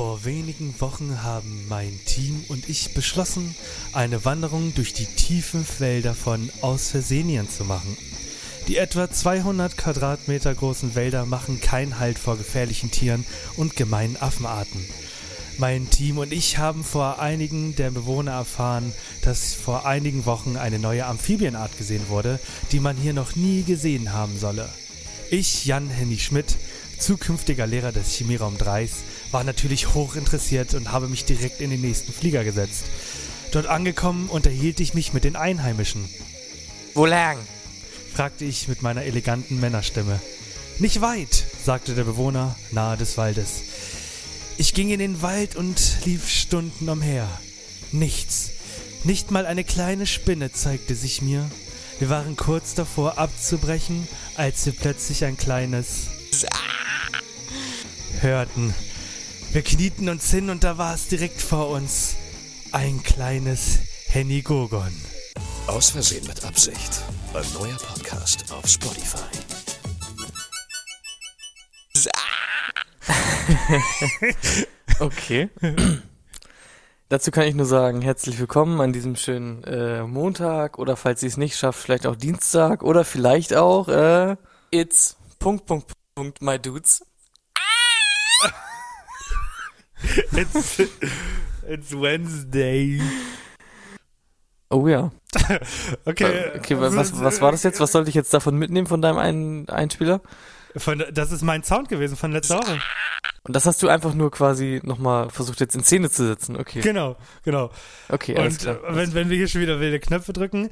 Vor wenigen Wochen haben mein Team und ich beschlossen, eine Wanderung durch die tiefen Wälder von Ausversenien zu machen. Die etwa 200 Quadratmeter großen Wälder machen keinen Halt vor gefährlichen Tieren und gemeinen Affenarten. Mein Team und ich haben vor einigen der Bewohner erfahren, dass vor einigen Wochen eine neue Amphibienart gesehen wurde, die man hier noch nie gesehen haben solle. Ich, Jan Henny Schmidt, zukünftiger Lehrer des Chemieraum 3, war natürlich hoch interessiert und habe mich direkt in den nächsten Flieger gesetzt. Dort angekommen unterhielt ich mich mit den Einheimischen, Wo lang? fragte ich mit meiner eleganten Männerstimme. Nicht weit, sagte der Bewohner nahe des Waldes. Ich ging in den Wald und lief Stunden umher. Nichts. Nicht mal eine kleine Spinne zeigte sich mir. Wir waren kurz davor abzubrechen, als wir plötzlich ein kleines hörten. Wir knieten uns hin und da war es direkt vor uns. Ein kleines Henny Gogon. Aus Versehen mit Absicht. Ein neuer Podcast auf Spotify. Okay. Dazu kann ich nur sagen, herzlich willkommen an diesem schönen äh, Montag oder falls ihr es nicht schafft, vielleicht auch Dienstag oder vielleicht auch äh, It's Punkt Punkt Punkt my dudes. It's, it's Wednesday. Oh ja. Okay. Äh, Okay, wa- was, was war das jetzt? Was sollte ich jetzt davon mitnehmen von deinem einen Einspieler? Von, das ist mein Sound gewesen von letzter Woche. Und das hast du einfach nur quasi nochmal versucht jetzt in Szene zu setzen. Okay. Genau, genau. Okay, alles Und klar. äh, wenn, wenn wir hier schon wieder wilde Knöpfe drücken.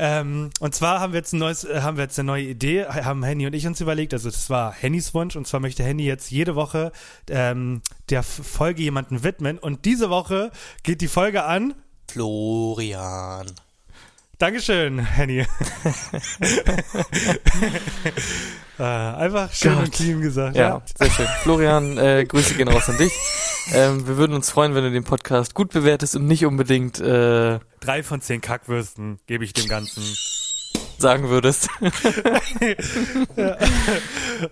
Ähm, und zwar haben wir jetzt ein neues, äh, haben wir jetzt eine neue Idee, haben Henny und ich uns überlegt. Also das war Hennys Wunsch und zwar möchte Henny jetzt jede Woche ähm, der Folge jemanden widmen. Und diese Woche geht die Folge an. Florian. Dankeschön, Henny. äh, einfach schön Gott. und clean gesagt. Ja, sehr schön. Florian, äh, Grüße gehen raus an dich. Ähm, wir würden uns freuen, wenn du den Podcast gut bewertest und nicht unbedingt äh, Drei von zehn Kackwürsten gebe ich dem Ganzen. sagen würdest.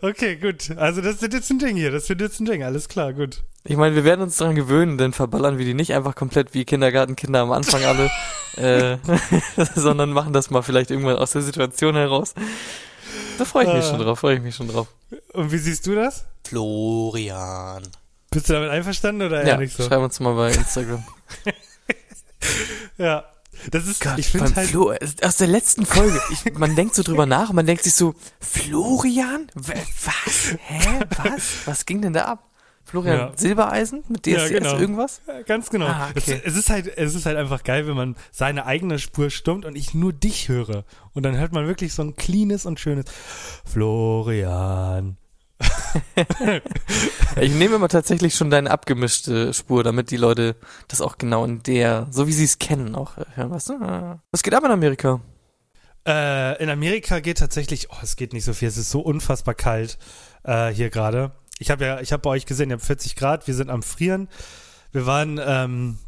Okay, gut. Also das wird jetzt ein Ding hier. Das wird jetzt ein Ding. Alles klar, gut. Ich meine, wir werden uns daran gewöhnen, denn verballern wir die nicht einfach komplett wie Kindergartenkinder am Anfang alle, äh, sondern machen das mal vielleicht irgendwann aus der Situation heraus. Da freue ich mich Ah. schon drauf, freue ich mich schon drauf. Und wie siehst du das? Florian. Bist du damit einverstanden oder eher Ja, nicht so? schreib uns mal bei Instagram. Ja. Das ist, Gott, ich finde beim halt, Flo, aus der letzten Folge, ich, man denkt so drüber nach man denkt sich so, Florian? Was? Hä? Was? Was ging denn da ab? Florian Ja. Silbereisen mit Ja, DSDS genau. irgendwas? äh, ganz genau. Ah, okay. es, es ist halt, es ist halt einfach geil, wenn man seine eigene Spur stummt und ich nur dich höre. Und dann hört man wirklich so ein cleanes und schönes Florian. Ich nehme immer tatsächlich schon deine abgemischte Spur, damit die Leute das auch genau in der, so wie sie es kennen, auch hören, weißt du? Was geht ab in Amerika? Äh, in Amerika geht tatsächlich, oh, es geht nicht so viel, es ist so unfassbar kalt äh, hier gerade. Ich habe ja, ich habe bei euch gesehen, ihr habt 40 Grad, wir sind am Frieren. Wir waren, ähm,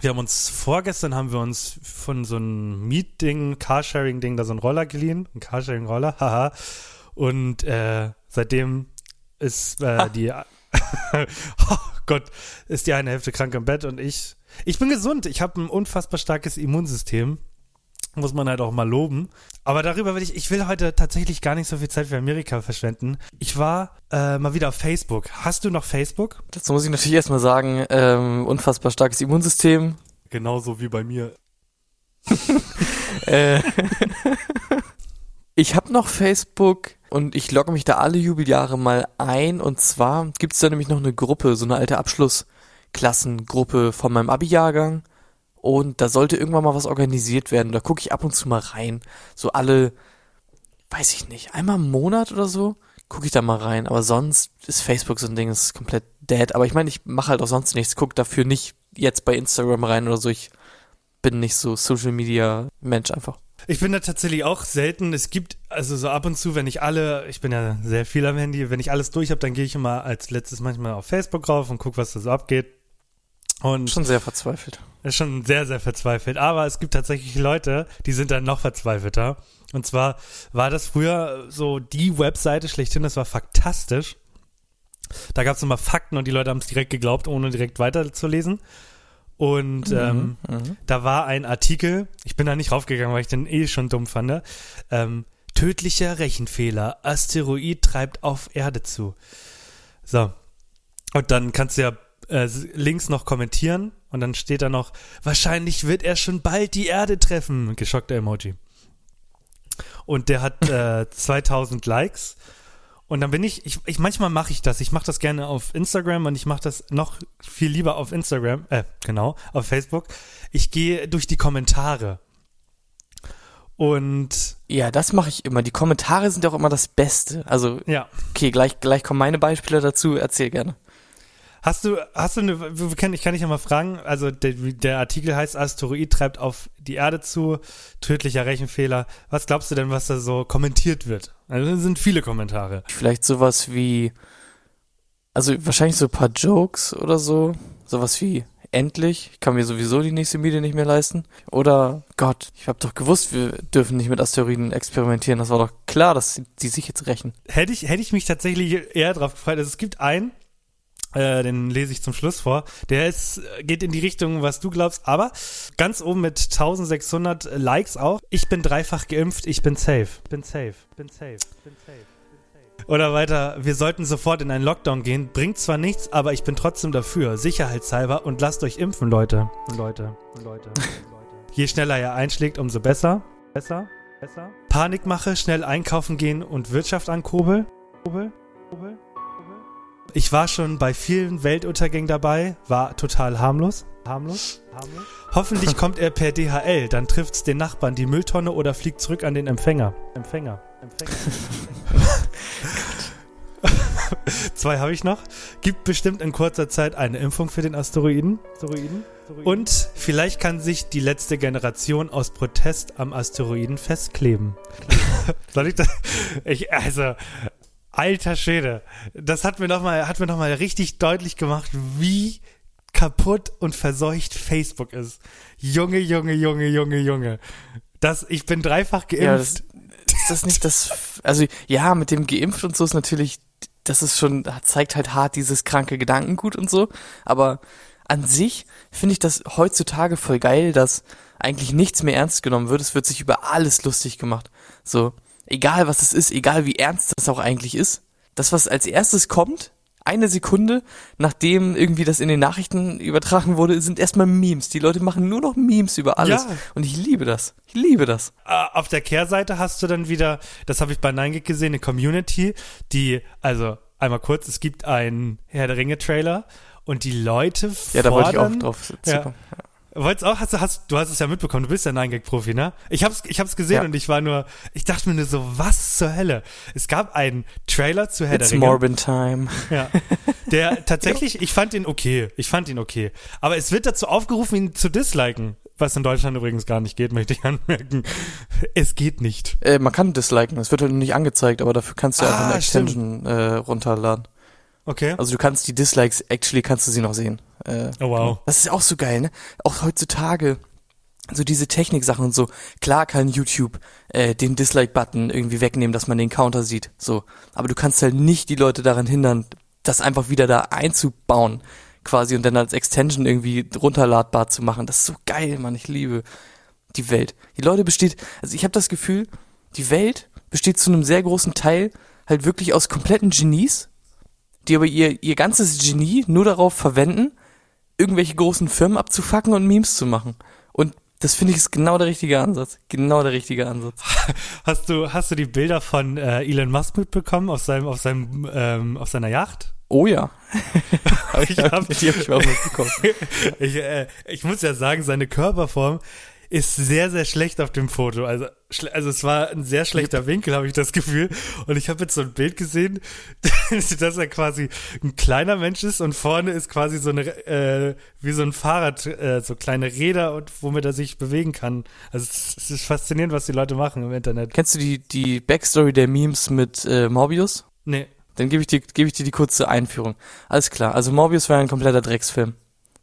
wir haben uns vorgestern haben wir uns von so einem Mietding, Carsharing-Ding, da so einen Roller geliehen, ein Carsharing-Roller, haha. Und äh, seitdem ist äh, die, oh Gott, ist die eine Hälfte krank im Bett und ich, ich bin gesund. Ich habe ein unfassbar starkes Immunsystem muss man halt auch mal loben. Aber darüber will ich, ich will heute tatsächlich gar nicht so viel Zeit für Amerika verschwenden. Ich war äh, mal wieder auf Facebook. Hast du noch Facebook? Dazu muss ich natürlich erstmal sagen, ähm, unfassbar starkes Immunsystem. Genauso wie bei mir. Äh, ich habe noch Facebook und ich logge mich da alle Jubeljahre mal ein. Und zwar gibt's da nämlich noch eine Gruppe, so eine alte Abschlussklassengruppe von meinem Abi-Jahrgang. Und da sollte irgendwann mal was organisiert werden. Da gucke ich ab und zu mal rein. So alle, weiß ich nicht, einmal im Monat oder so gucke ich da mal rein. Aber sonst ist Facebook so ein Ding, ist komplett dead. Aber ich meine, ich mache halt auch sonst nichts. Guck dafür nicht jetzt bei Instagram rein oder so. Ich bin nicht so Social Media Mensch einfach. Ich bin da tatsächlich auch selten. Es gibt, also so ab und zu, wenn ich alle, ich bin ja sehr viel am Handy, wenn ich alles durch habe, dann gehe ich immer als letztes manchmal auf Facebook rauf und gucke, was da so abgeht. Und schon sehr verzweifelt. Ist schon sehr, sehr verzweifelt. Aber es gibt tatsächlich Leute, die sind dann noch verzweifelter. Und zwar war das früher so die Webseite schlechthin, das war faktastisch. Da gab es immer Fakten und die Leute haben es direkt geglaubt, ohne direkt weiterzulesen. Und mhm, ähm, mhm. da war ein Artikel, ich bin da nicht raufgegangen, weil ich den eh schon dumm fand. Ähm, tödlicher Rechenfehler, Asteroid treibt auf Erde zu. So. Und dann kannst du ja äh, links noch kommentieren und dann steht da noch, wahrscheinlich wird er schon bald die Erde treffen. Geschockter Emoji. Und der hat äh, 2000 Likes. Und dann bin ich, ich, ich manchmal mache ich das. Ich mache das gerne auf Instagram und ich mache das noch viel lieber auf Instagram, äh, genau, auf Facebook. Ich gehe durch die Kommentare. Und ja, das mache ich immer. Die Kommentare sind auch immer das Beste. Also ja. Okay, gleich gleich kommen meine Beispiele dazu. Erzähl gerne. Hast du, hast du eine, ich kann dich ja mal fragen, also der, der Artikel heißt Asteroid treibt auf die Erde zu, tödlicher Rechenfehler. Was glaubst du denn, was da so kommentiert wird? Also das sind viele Kommentare. Vielleicht sowas wie, also wahrscheinlich so ein paar Jokes oder so, sowas wie endlich, ich kann mir sowieso die nächste Miete nicht mehr leisten. Oder Gott, ich habe doch gewusst, wir dürfen nicht mit Asteroiden experimentieren. Das war doch klar, dass die sich jetzt rächen. Hätte ich, hätte ich mich tatsächlich eher drauf gefreut. Also es gibt einen, äh, den lese ich zum Schluss vor. Der ist, geht in die Richtung, was du glaubst, aber ganz oben mit 1600 Likes auch. Ich bin dreifach geimpft, ich bin safe. Bin safe, bin safe, bin safe. Oder weiter, wir sollten sofort in einen Lockdown gehen. Bringt zwar nichts, aber ich bin trotzdem dafür. Sicherheitshalber und lasst euch impfen, Leute. Und Leute, und Leute, Leute. Je schneller er einschlägt, umso besser. Besser, besser. Panikmache, schnell einkaufen gehen und Wirtschaft ankurbeln. Kurbel, kurbel. Ich war schon bei vielen Weltuntergängen dabei, war total harmlos. Harmlos? Harmlos? Hoffentlich kommt er per DHL, dann trifft's den Nachbarn die Mülltonne oder fliegt zurück an den Empfänger. Empfänger. Empfänger. Zwei habe ich noch. Gibt bestimmt in kurzer Zeit eine Impfung für den Asteroiden. Asteroiden. Asteroiden. Und vielleicht kann sich die letzte Generation aus Protest am Asteroiden festkleben. Soll ich das? Ich, also, Alter Schwede. Das hat mir nochmal, hat mir noch mal richtig deutlich gemacht, wie kaputt und verseucht Facebook ist. Junge, Junge, Junge, Junge, Junge. Das, ich bin dreifach geimpft. Ja, das, ist das nicht das, also, ja, mit dem geimpft und so ist natürlich, das ist schon, zeigt halt hart dieses kranke Gedankengut und so. Aber an sich finde ich das heutzutage voll geil, dass eigentlich nichts mehr ernst genommen wird. Es wird sich über alles lustig gemacht. So egal was es ist, egal wie ernst das auch eigentlich ist, das, was als erstes kommt, eine Sekunde, nachdem irgendwie das in den Nachrichten übertragen wurde, sind erstmal Memes. Die Leute machen nur noch Memes über alles. Ja. Und ich liebe das. Ich liebe das. Äh, auf der Kehrseite hast du dann wieder, das habe ich bei Nein gesehen, eine Community, die, also einmal kurz, es gibt einen Herr der Ringe Trailer und die Leute fordern, Ja, da wollte ich auch drauf ja. ja. Wollt's auch, hast du, hast, du hast es ja mitbekommen, du bist ja ein Gag-Profi, ne? Ich hab's, ich hab's gesehen ja. und ich war nur, ich dachte mir nur so, was zur Hölle? Es gab einen Trailer zu Herr It's der. Morbin Time. Ja. Der tatsächlich, ich fand ihn okay. Ich fand ihn okay. Aber es wird dazu aufgerufen, ihn zu disliken. Was in Deutschland übrigens gar nicht geht, möchte ich anmerken. Es geht nicht. Äh, man kann disliken, es wird halt nicht angezeigt, aber dafür kannst du ah, einfach eine Extension äh, runterladen. Okay. Also du kannst die Dislikes, actually kannst du sie noch sehen. Äh, oh wow. Das ist auch so geil, ne? Auch heutzutage so diese Technik-Sachen und so. Klar kann YouTube äh, den Dislike-Button irgendwie wegnehmen, dass man den Counter sieht. So, aber du kannst halt nicht die Leute daran hindern, das einfach wieder da einzubauen, quasi und dann als Extension irgendwie runterladbar zu machen. Das ist so geil, Mann. Ich liebe die Welt. Die Leute besteht, also ich habe das Gefühl, die Welt besteht zu einem sehr großen Teil halt wirklich aus kompletten Genies, die aber ihr, ihr ganzes Genie nur darauf verwenden, irgendwelche großen Firmen abzufacken und Memes zu machen. Und das finde ich ist genau der richtige Ansatz. Genau der richtige Ansatz. Hast du, hast du die Bilder von äh, Elon Musk mitbekommen auf seinem, auf seinem, ähm, auf seiner Yacht? Oh ja. ich hab, die hab ich auch mitbekommen. ich, äh, ich muss ja sagen, seine Körperform, ist sehr, sehr schlecht auf dem Foto. Also, also es war ein sehr schlechter Winkel, habe ich das Gefühl. Und ich habe jetzt so ein Bild gesehen, dass er quasi ein kleiner Mensch ist und vorne ist quasi so eine, äh, wie so ein Fahrrad, äh, so kleine Räder und womit er sich bewegen kann. Also es, es ist faszinierend, was die Leute machen im Internet. Kennst du die, die Backstory der Memes mit äh, Morbius? Nee. Dann gebe ich, dir, geb ich dir die kurze Einführung. Alles klar. Also Morbius war ein kompletter Drecksfilm.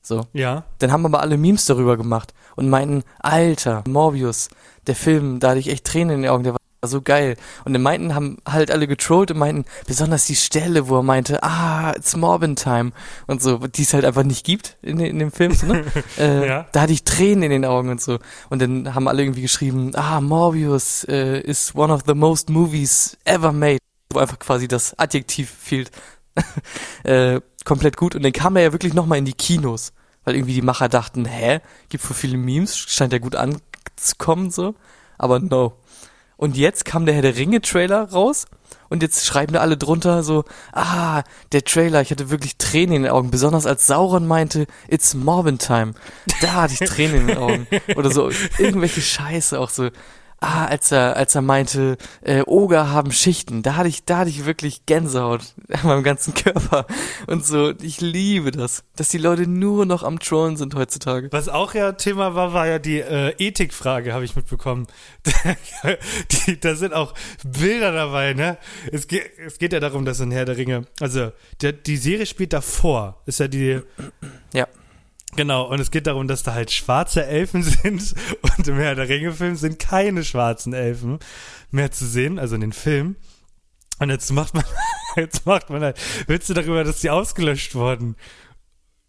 So. Ja. Dann haben aber alle Memes darüber gemacht und meinten, Alter, Morbius, der Film, da hatte ich echt Tränen in den Augen, der war so geil. Und dann meinten, haben halt alle getrollt und meinten, besonders die Stelle, wo er meinte, ah, it's Morbin Time und so, die es halt einfach nicht gibt in, in dem Film, so, ne? äh, Ja. Da hatte ich Tränen in den Augen und so. Und dann haben alle irgendwie geschrieben, ah, Morbius äh, is one of the most movies ever made. Wo einfach quasi das Adjektiv fehlt. äh, komplett gut. Und dann kam er ja wirklich nochmal in die Kinos, weil irgendwie die Macher dachten, hä, gibt voll viele Memes, scheint ja gut anzukommen so. Aber no. Und jetzt kam der Herr der Ringe Trailer raus und jetzt schreiben da alle drunter so, ah, der Trailer, ich hatte wirklich Tränen in den Augen, besonders als Sauron meinte, it's Morbin Time. Da hatte ich Tränen in den Augen. Oder so, irgendwelche Scheiße auch so. Ah, als er, als er meinte, äh, Oger haben Schichten, da hatte ich, da hatte ich wirklich Gänsehaut an meinem ganzen Körper. Und so, ich liebe das, dass die Leute nur noch am Trollen sind heutzutage. Was auch ja Thema war, war ja die äh, Ethikfrage, habe ich mitbekommen. die, da sind auch Bilder dabei, ne? Es geht, es geht ja darum, dass in Herr der Ringe, also der, die Serie spielt davor, ist ja die, Ja. Genau, und es geht darum, dass da halt schwarze Elfen sind und im Herr der Ringe-Film sind keine schwarzen Elfen mehr zu sehen, also in den Film. Und jetzt macht man, jetzt macht man halt Witze darüber, dass die ausgelöscht wurden.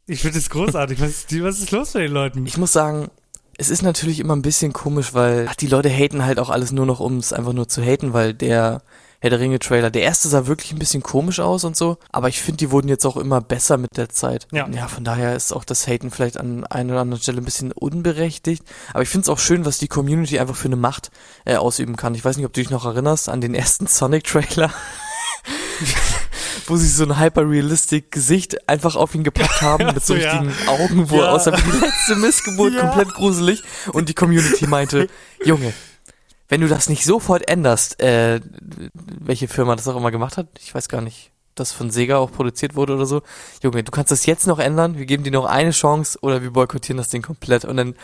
Ich finde das großartig. Was ist, was ist los mit den Leuten? Ich muss sagen, es ist natürlich immer ein bisschen komisch, weil ach, die Leute haten halt auch alles nur noch, um es einfach nur zu haten, weil der Herr der Ringe Trailer, der erste sah wirklich ein bisschen komisch aus und so, aber ich finde, die wurden jetzt auch immer besser mit der Zeit. Ja. ja, von daher ist auch das Haten vielleicht an einer oder anderen Stelle ein bisschen unberechtigt, aber ich finde es auch schön, was die Community einfach für eine Macht äh, ausüben kann. Ich weiß nicht, ob du dich noch erinnerst an den ersten Sonic Trailer. wo sie so ein hyper-realistic Gesicht einfach auf ihn gepackt haben mit so ja. richtigen Augen, wo er Ja. aussah wie die letzte Missgeburt, Ja. komplett gruselig. Und die Community meinte, Junge, wenn du das nicht sofort änderst, äh, welche Firma das auch immer gemacht hat, ich weiß gar nicht, das von Sega auch produziert wurde oder so. Junge, du kannst das jetzt noch ändern, wir geben dir noch eine Chance oder wir boykottieren das Ding komplett. Und dann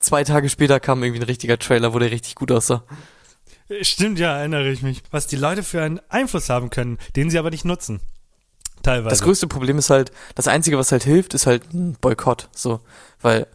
zwei Tage später kam irgendwie ein richtiger Trailer, wo der richtig gut aussah. Stimmt, ja, erinnere ich mich. Was die Leute für einen Einfluss haben können, den sie aber nicht nutzen. Teilweise. Das größte Problem ist halt, das Einzige, was halt hilft, ist halt ein Boykott. So, weil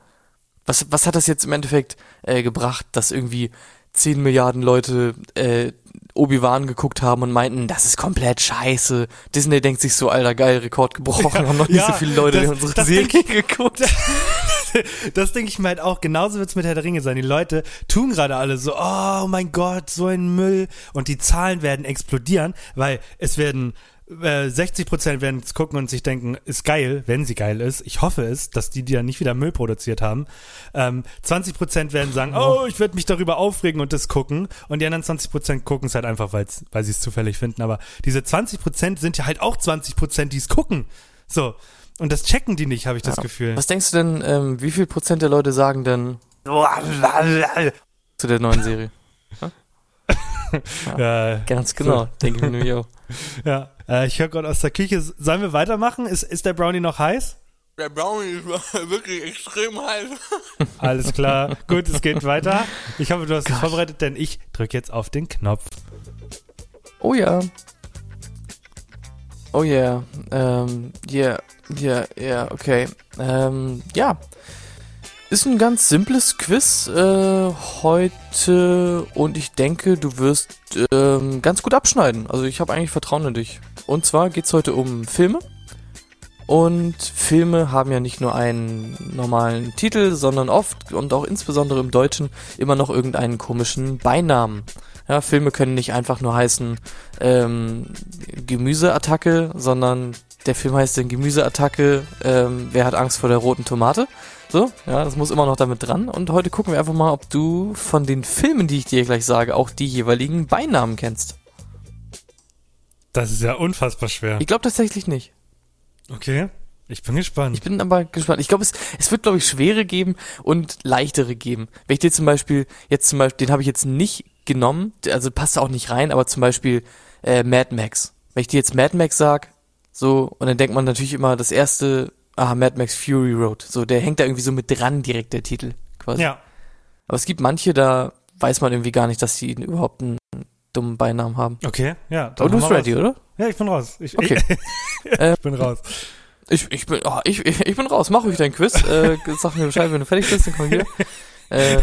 was, was hat das jetzt im Endeffekt äh, gebracht, dass irgendwie 10 Milliarden Leute äh, Obi-Wan geguckt haben und meinten, das ist komplett scheiße. Disney denkt sich so, alter geil, Rekord gebrochen, haben noch ja, so viele Leute das- unsere das Serie denk geguckt. das denke ich mir halt auch. Genauso wird's mit Herr der Ringe sein. Die Leute tun gerade alle so, oh mein Gott, so ein Müll. Und die Zahlen werden explodieren, weil es werden äh, 60 Prozent werden es gucken und sich denken, ist geil, wenn sie geil ist. Ich hoffe es, dass die, die ja nicht wieder Müll produziert haben. Ähm, 20 Prozent werden sagen, oh, ich werde mich darüber aufregen und das gucken. Und die anderen 20 Prozent gucken es halt einfach, weil's, weil sie es zufällig finden. Aber diese 20 Prozent sind ja halt auch 20 Prozent, die es gucken. So. Und das checken die nicht, habe ich das Gefühl. Was denkst du denn, ähm, wie viel Prozent der Leute sagen denn zu der neuen Serie? Ja, Ganz genau, denke ich mir nämlich auch. Ja. Äh, ich höre gerade aus der Küche. Sollen wir weitermachen? Ist, ist der Brownie noch heiß? Der Brownie ist wirklich extrem heiß. Alles klar. Gut, es geht weiter. Ich hoffe, du hast dich vorbereitet, denn ich drücke jetzt auf den Knopf. Oh ja. Oh yeah. Ähm, yeah, yeah, yeah, okay. Ähm, ja. Ist ein ganz simples Quiz äh, heute und ich denke, du wirst ähm, ganz gut abschneiden. Also ich habe eigentlich Vertrauen in dich. Und zwar geht's heute um Filme. Und Filme haben ja nicht nur einen normalen Titel, sondern oft und auch insbesondere im Deutschen immer noch irgendeinen komischen Beinamen. Ja, Filme können nicht einfach nur heißen ähm, Gemüseattacke, sondern der Film heißt dann Gemüseattacke, ähm, wer hat Angst vor der roten Tomate? So, ja, das muss immer noch damit dran. Und heute gucken wir einfach mal, ob du von den Filmen, die ich dir gleich sage, auch die jeweiligen Beinamen kennst. Das ist ja unfassbar schwer. Ich glaube tatsächlich nicht. Okay. Ich bin gespannt. Ich bin aber gespannt. Ich glaube, es, es wird, glaube ich, schwere geben und leichtere geben. Wenn ich dir zum Beispiel, jetzt zum Beispiel, den habe ich jetzt nicht genommen, also passt auch nicht rein, aber zum Beispiel äh, Mad Max. Wenn ich dir jetzt Mad Max sag, so, und dann denkt man natürlich immer, das erste, ah, Mad Max Fury Road, so, der hängt da irgendwie so mit dran, direkt der Titel, quasi. ja. Aber es gibt manche, da weiß man irgendwie gar nicht, dass sie überhaupt einen dummen Beinamen haben. Okay, ja. Aber du bist ready, oder? Ja, ich bin raus. Ich, Okay. ich bin raus. Ich, ich bin, oh, ich, ich, ich bin raus. Mach ruhig dein Quiz. Äh, sag mir Bescheid, wenn du fertig bist, dann komm hier. Äh,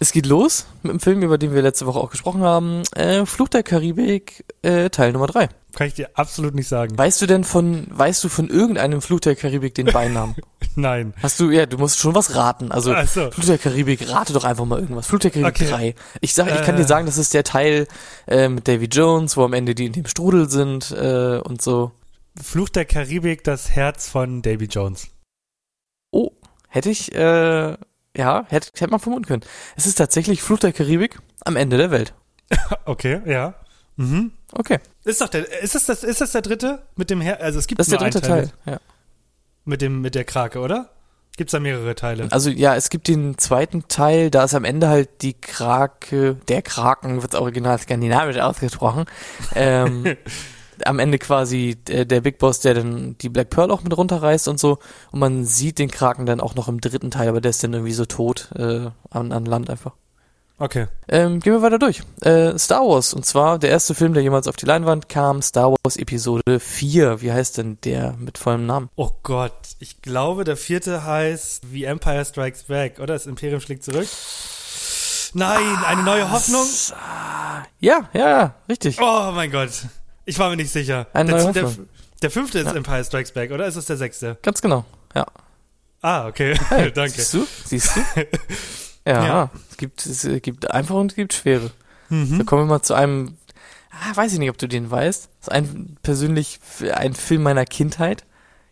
es geht los mit dem Film, über den wir letzte Woche auch gesprochen haben. Äh, Fluch der Karibik, äh, Teil Nummer drei. Kann ich dir absolut nicht sagen. Weißt du denn von, weißt du von irgendeinem Fluch der Karibik den Beinamen? Nein. Hast du, ja, du musst schon was raten. Also, Ach so. Fluch der Karibik, rate doch einfach mal irgendwas. Fluch der Karibik Okay. 3. Ich sag, ich kann Äh. dir sagen, das ist der Teil äh, mit Davy Jones, wo am Ende die in dem Strudel sind äh, und so. Fluch der Karibik, das Herz von Davy Jones. Oh, hätte ich, äh, ja, hätte, hätte man vermuten können. Es ist tatsächlich Fluch der Karibik am Ende der Welt. Okay, ja. Mhm. Okay, Ist doch der, ist das, das, ist das der dritte? Mit dem Her, also es gibt das ist der dritte einen Teil. Ja. Mit dem, mit der Krake, oder? Gibt's da mehrere Teile? Also ja, es gibt den zweiten Teil, da ist am Ende halt die Krake, der Kraken, wird original skandinavisch ausgesprochen, ähm, am Ende quasi der, der Big Boss, der dann die Black Pearl auch mit runterreißt und so. Und man sieht den Kraken dann auch noch im dritten Teil, aber der ist dann irgendwie so tot äh, an, an Land einfach. Okay. Ähm, gehen wir weiter durch. Äh, Star Wars, und zwar der erste Film, der jemals auf die Leinwand kam, Star Wars Episode 4. Wie heißt denn der mit vollem Namen? Oh Gott, ich glaube, der vierte heißt The Empire Strikes Back, oder? Das Imperium schlägt zurück. Nein, eine neue Hoffnung? Ja, ja, ja, richtig. Oh mein Gott. Ich war mir nicht sicher. Eine der, der, der fünfte ist Empire Strikes Back, oder? Ist es der sechste? Ganz genau. Ja. Ah, okay. Danke. Siehst du? Siehst du? Ja, Ja. Es gibt es gibt einfach und es gibt schwere. Mhm. Da kommen wir mal zu einem, ah, weiß ich nicht, ob du den weißt. Das ist ein persönlich ein Film meiner Kindheit.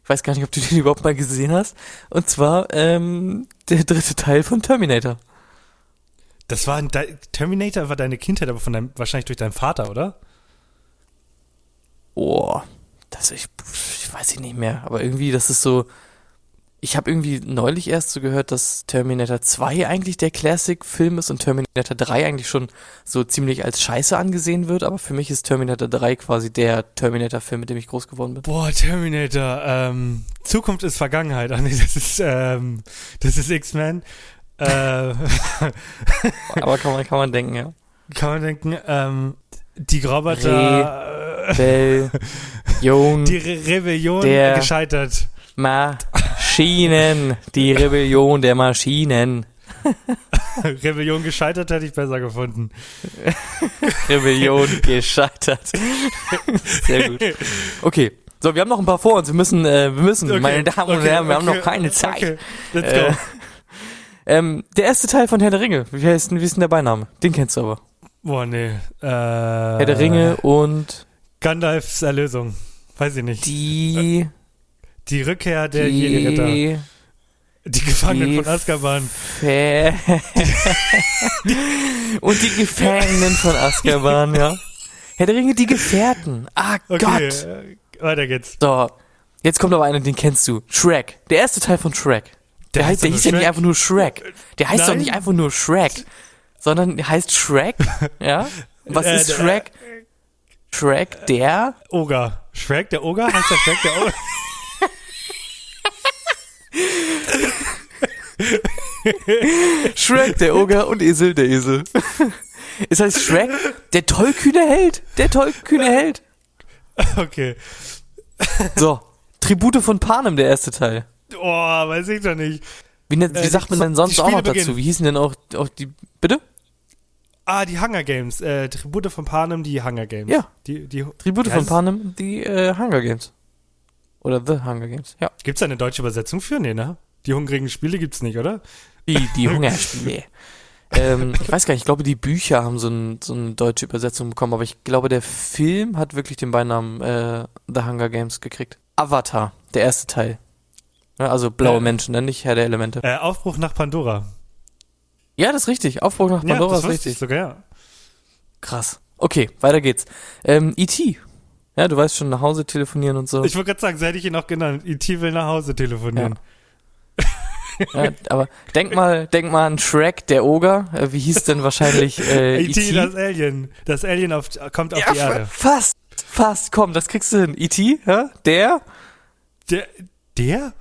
Ich weiß gar nicht, ob du den überhaupt mal gesehen hast. Und zwar ähm, der dritte Teil von Terminator. Das war ein Terminator war deine Kindheit, aber von deinem, wahrscheinlich durch deinen Vater, oder? Oh, das ich, ich weiß ich nicht mehr, aber irgendwie das ist so ich habe irgendwie neulich erst so gehört, dass Terminator 2 eigentlich der Classic-Film ist und Terminator 3 eigentlich schon so ziemlich als Scheiße angesehen wird, aber für mich ist Terminator 3 quasi der Terminator-Film, mit dem ich groß geworden bin. Boah, Terminator. Ähm, Zukunft ist Vergangenheit. Ah, nee, das ist, ähm, das ist X-Men. Äh, Aber kann man, kann man denken, ja. kann man denken, ähm, die Roboter, äh, Bell, Jung, die Re Rebellion Der- gescheitert. Maschinen, die Rebellion der Maschinen. Rebellion gescheitert hätte ich besser gefunden. Rebellion gescheitert. Sehr gut. Okay. So, wir haben noch ein paar vor uns. Wir müssen, äh, wir müssen, Okay, meine Damen und okay, Herren, wir haben okay, noch keine Zeit. Okay, let's Äh, go. ähm, der erste Teil von Herr der Ringe. Wie heißt wie ist denn der Beiname? Den kennst du aber. Boah, nee. Äh, Herr der Ringe und Gandalfs Erlösung. Weiß ich nicht. die, Die Rückkehr der Jedi-Ritter. die, Die Gefangenen die von Azkaban. Fä und die Gefangenen von Azkaban, ja. Herr der Ringe, die Gefährten. Ah Okay, Gott. äh, weiter geht's. So, jetzt kommt aber einer, den kennst du. Shrek. Der erste Teil von Shrek. Der, heißt, der doch hieß ja nur nicht Shrek. einfach nur Shrek. Der heißt doch Nein. nicht einfach nur Shrek, sondern der heißt Shrek. Ja. Was Äh, ist der- Shrek? Shrek, der Oger. Shrek, der Oger? Heißt der Shrek, der Oger? Shrek, der Oger und Esel, der Esel. Es heißt Shrek, der tollkühne Held. Der tollkühne Held. Okay. So, Tribute von Panem, der erste Teil. Oh, weiß ich doch nicht. Wie, wie Äh, sagt man denn sonst auch noch dazu? Wie hießen denn auch, auch die, bitte? Ah, die Hunger Games. Äh, Tribute von Panem, die Hunger Games. Ja. Die, die, Tribute von Panem, die äh, Hunger Games. Oder The Hunger Games, ja. Gibt's da eine deutsche Übersetzung für? Nee, ne? Die hungrigen Spiele gibt's nicht, oder? Die, die Hungerspiele. ähm, ich weiß gar nicht, ich glaube, die Bücher haben so, ein, so eine deutsche Übersetzung bekommen, aber ich glaube, der Film hat wirklich den Beinamen äh, The Hunger Games gekriegt. Avatar, der erste Teil. Also blaue. Menschen, ne? nicht Herr der Elemente. Äh, Aufbruch nach Pandora. Ja, das ist richtig. Aufbruch nach Pandora das ist richtig. ich sogar, ja. Krass. Okay, weiter geht's. Ähm, E.T. Ja, du weißt schon, nach Hause telefonieren und so. Ich wollte gerade sagen, so hätte ich ihn auch genannt. E.T. will nach Hause telefonieren. Ja, aber denk mal, denk mal an Shrek, der Oger. Äh, wie hieß denn wahrscheinlich äh, E.T. E.T.? das Alien. Das Alien auf, kommt auf ja, die Erde. fa- fast, fast, komm, das kriegst du hin. E.T., ja? Der, Der? Der?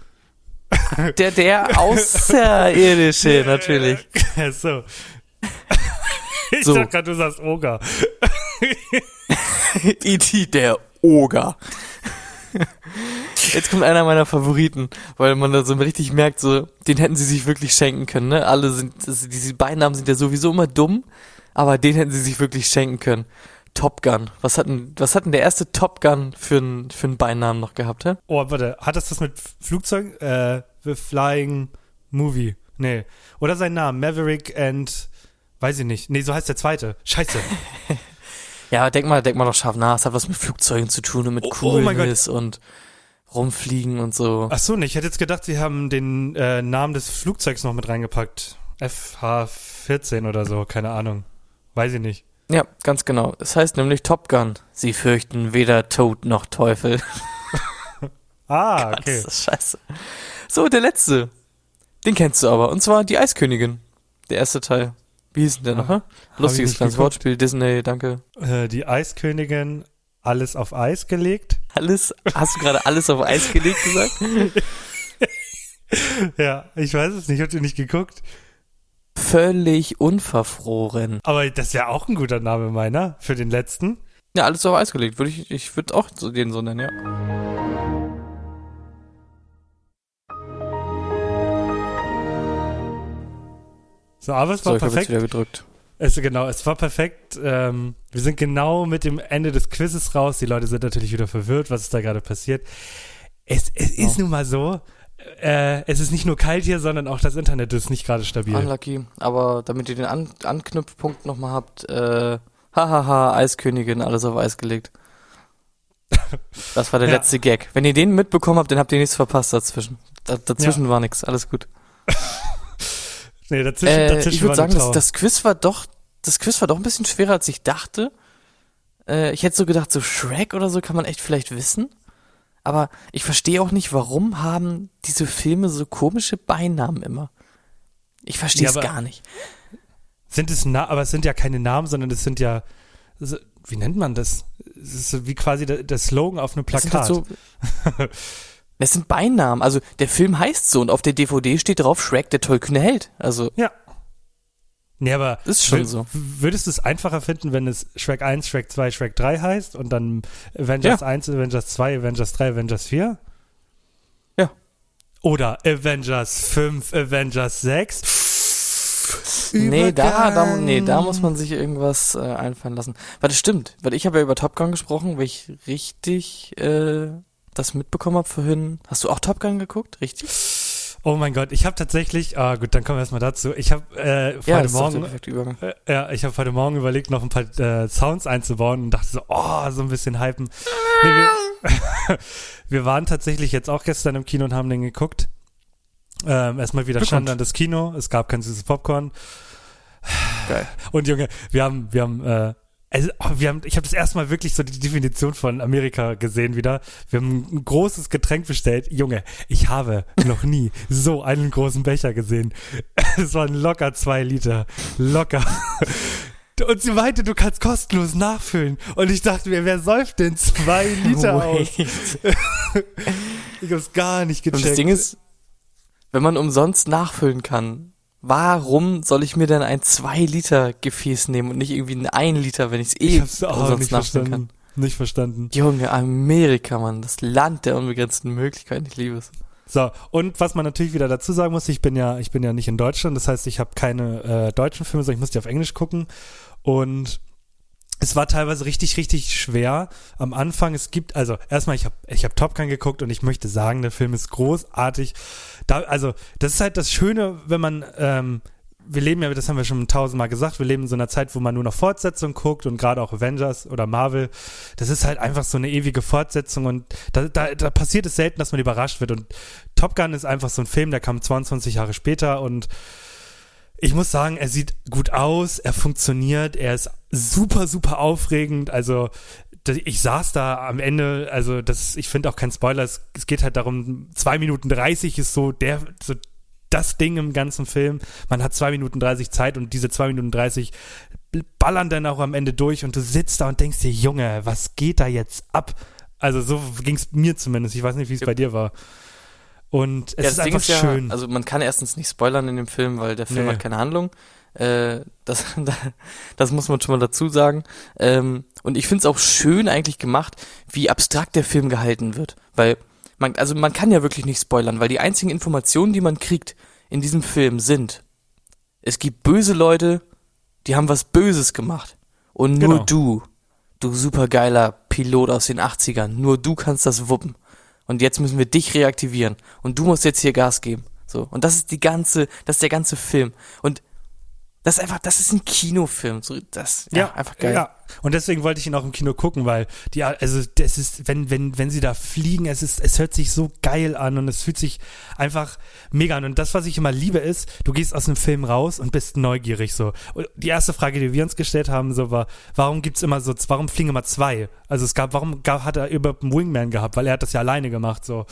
Der, der Außerirdische, natürlich. So. Ich So. dachte gerade, du sagst Oger. E.T., der Oger. Jetzt kommt einer meiner Favoriten, weil man da so richtig merkt, so, den hätten sie sich wirklich schenken können, ne? Alle sind, das, diese Beinamen sind ja sowieso immer dumm, aber den hätten sie sich wirklich schenken können. Top Gun. Was hat denn, was hat denn der erste Top Gun für einen für einen Beinamen noch gehabt, hä? Oh, warte. Hat das das mit Flugzeug? Äh, The Flying Movie. Nee. Oder sein Name. Maverick and, weiß ich nicht. Nee, so heißt der zweite. Scheiße. Ja, denk mal, denk mal doch scharf nach. Es hat was mit Flugzeugen zu tun und mit Oh, oh. Coolness und rumfliegen und so. Ach so, nee, ich hätte jetzt gedacht, sie haben den äh, Namen des Flugzeugs noch mit reingepackt. FH14 oder so, keine Ahnung. Weiß ich nicht. Ja, ganz genau. Es heißt nämlich Top Gun. Sie fürchten weder Tod noch Teufel. Ah, Das okay. ist scheiße. So, der letzte. Den kennst du aber. Und zwar die Eiskönigin. Der erste Teil. Wie hieß denn der noch? ich Lustiges kleines. Wortspiel. Disney, danke. Äh, die Eiskönigin, alles auf Eis gelegt. Alles, hast du gerade alles auf Eis gelegt gesagt? Ja, ich weiß es nicht, ich hab den nicht geguckt. Völlig unverfroren. Aber das ist ja auch ein guter Name meiner für den letzten. Ja, alles auf Eis gelegt. Würde ich, ich würde auch so den so nennen, ja. So, aber es So, war ich habe jetzt perfekt. wieder gedrückt. Es, genau, es war perfekt. Ähm, wir sind genau mit dem Ende des Quizzes raus. Die Leute sind natürlich wieder verwirrt, was ist da gerade passiert. Es, es ist nun mal so, äh, es ist nicht nur kalt hier, sondern auch das Internet ist nicht gerade stabil. Unlucky. Aber damit ihr den An Anknüpfpunkt nochmal habt, äh, hahaha, Eiskönigin, alles auf Eis gelegt. Das war der Ja. letzte Gag. Wenn ihr den mitbekommen habt, dann habt ihr nichts verpasst dazwischen. Da, dazwischen war nix, alles gut. Nee, dazwischen, Äh, dazwischen ich würde war sagen, das, das Quiz war doch, das Quiz war doch ein bisschen schwerer, als ich dachte. Äh, ich hätte so gedacht, so Shrek oder so kann man echt vielleicht wissen. Aber ich verstehe auch nicht, warum haben diese Filme so komische Beinamen immer. Ich verstehe Ja, es aber- gar nicht. Sind es Na aber es sind ja keine Namen, sondern es sind ja, wie nennt man das? Es ist wie quasi der, der Slogan auf einem Das sind Plakat. so, das sind Beinamen. Also der Film heißt so und auf der DVD steht drauf Shrek, der tollkühne Held. Also ja. Nee, aber Ist schon so. würdest du es einfacher finden, wenn es Shrek 1, Shrek 2, Shrek 3 heißt und dann Avengers Ja. 1, Avengers 2, Avengers 3, Avengers 4? Ja. Oder Avengers 5, Avengers 6? Nee, da, da, nee, da muss man sich irgendwas äh, einfallen lassen. Weil das stimmt, weil ich habe ja über Top Gun gesprochen, weil ich richtig äh, das mitbekommen habe vorhin. Hast du auch Top Gun geguckt? Richtig? Oh mein Gott, ich habe tatsächlich, ah gut, dann kommen wir erstmal dazu. Ich habe äh, Ja, heute Morgen. Äh, Ja, ich habe heute Morgen überlegt, noch ein paar äh, Sounds einzubauen und dachte so, oh, so ein bisschen hypen. Nee, wir, wir waren tatsächlich jetzt auch gestern im Kino und haben den geguckt. Ähm, erstmal wieder. Schande an das Kino. Es gab kein süßes Popcorn. Geil. Und Junge, wir haben, wir haben, äh, also, oh, wir haben, ich habe das erste Mal wirklich so die Definition von Amerika gesehen wieder. Wir haben ein großes Getränk bestellt. Junge, ich habe noch nie so einen großen Becher gesehen. Es waren locker zwei Liter. Locker. Und sie meinte, du kannst kostenlos nachfüllen. Und ich dachte mir, wer säuft denn zwei Liter aus? Wait. Ich hab's gar nicht Und gecheckt. das Ding ist, wenn man umsonst nachfüllen kann, warum soll ich mir dann ein 2 Liter Gefäß nehmen und nicht irgendwie ein 1 Liter, wenn ich es ich eh hab's auch nicht verstanden. Nicht verstanden. kann? Junge, Amerika, Mann, das Land der unbegrenzten Möglichkeiten, ich liebe es. So, und was man natürlich wieder dazu sagen muss, ich bin ja, ich bin ja nicht in Deutschland, das heißt, ich habe keine äh, deutschen Filme, sondern ich muss die auf Englisch gucken. Und es war teilweise richtig, richtig schwer am Anfang. Es gibt, also erstmal, ich habe ich hab Top Gun geguckt und ich möchte sagen, der Film ist großartig. Da, also, das ist halt das Schöne, wenn man, ähm, wir leben ja, das haben wir schon tausendmal gesagt, wir leben in so einer Zeit, wo man nur noch Fortsetzung guckt und gerade auch Avengers oder Marvel, das ist halt einfach so eine ewige Fortsetzung und da, da, da passiert es selten, dass man überrascht wird und Top Gun ist einfach so ein Film, der kam 22 Jahre später und ich muss sagen, er sieht gut aus, er funktioniert, er ist super, super aufregend. Also ich saß da am Ende, also das, ich finde auch kein Spoiler, es, es geht halt darum, zwei Minuten dreißig ist so der, so das Ding im ganzen Film. Man hat zwei Minuten dreißig Zeit und diese zwei Minuten dreißig ballern dann auch am Ende durch und du sitzt da und denkst dir, Junge, was geht da jetzt ab? Also so ging es mir zumindest. Ich weiß nicht, wie es bei dir war. Und es Ja, ist Ding einfach ist ja, schön. also man kann erstens nicht spoilern in dem Film, weil der Film Nee. hat keine Handlung. Äh, das, das muss man schon mal dazu sagen. Ähm, und ich finde es auch schön eigentlich gemacht, wie abstrakt der Film gehalten wird. Weil man, also man kann ja wirklich nicht spoilern, weil die einzigen Informationen, die man kriegt in diesem Film sind, es gibt böse Leute, die haben was Böses gemacht. Und nur Genau. du, du supergeiler Pilot aus den 80ern, nur du kannst das wuppen. Und jetzt müssen wir dich reaktivieren. Und du musst jetzt hier Gas geben. So. Und das ist die ganze, das ist der ganze Film. Und das ist einfach, das ist ein Kinofilm. So, das, ja, einfach geil. Ja, und deswegen wollte ich ihn auch im Kino gucken, weil die, also das ist, wenn, wenn, wenn sie da fliegen, es ist, es hört sich so geil an und es fühlt sich einfach mega an. Und das, was ich immer liebe, ist, du gehst aus dem Film raus und bist neugierig so. Und die erste Frage, die wir uns gestellt haben, so war, warum gibt's immer so, warum fliegen immer zwei? Also es gab, warum gab, hat er überhaupt einen Wingman gehabt? Weil er hat das ja alleine gemacht so.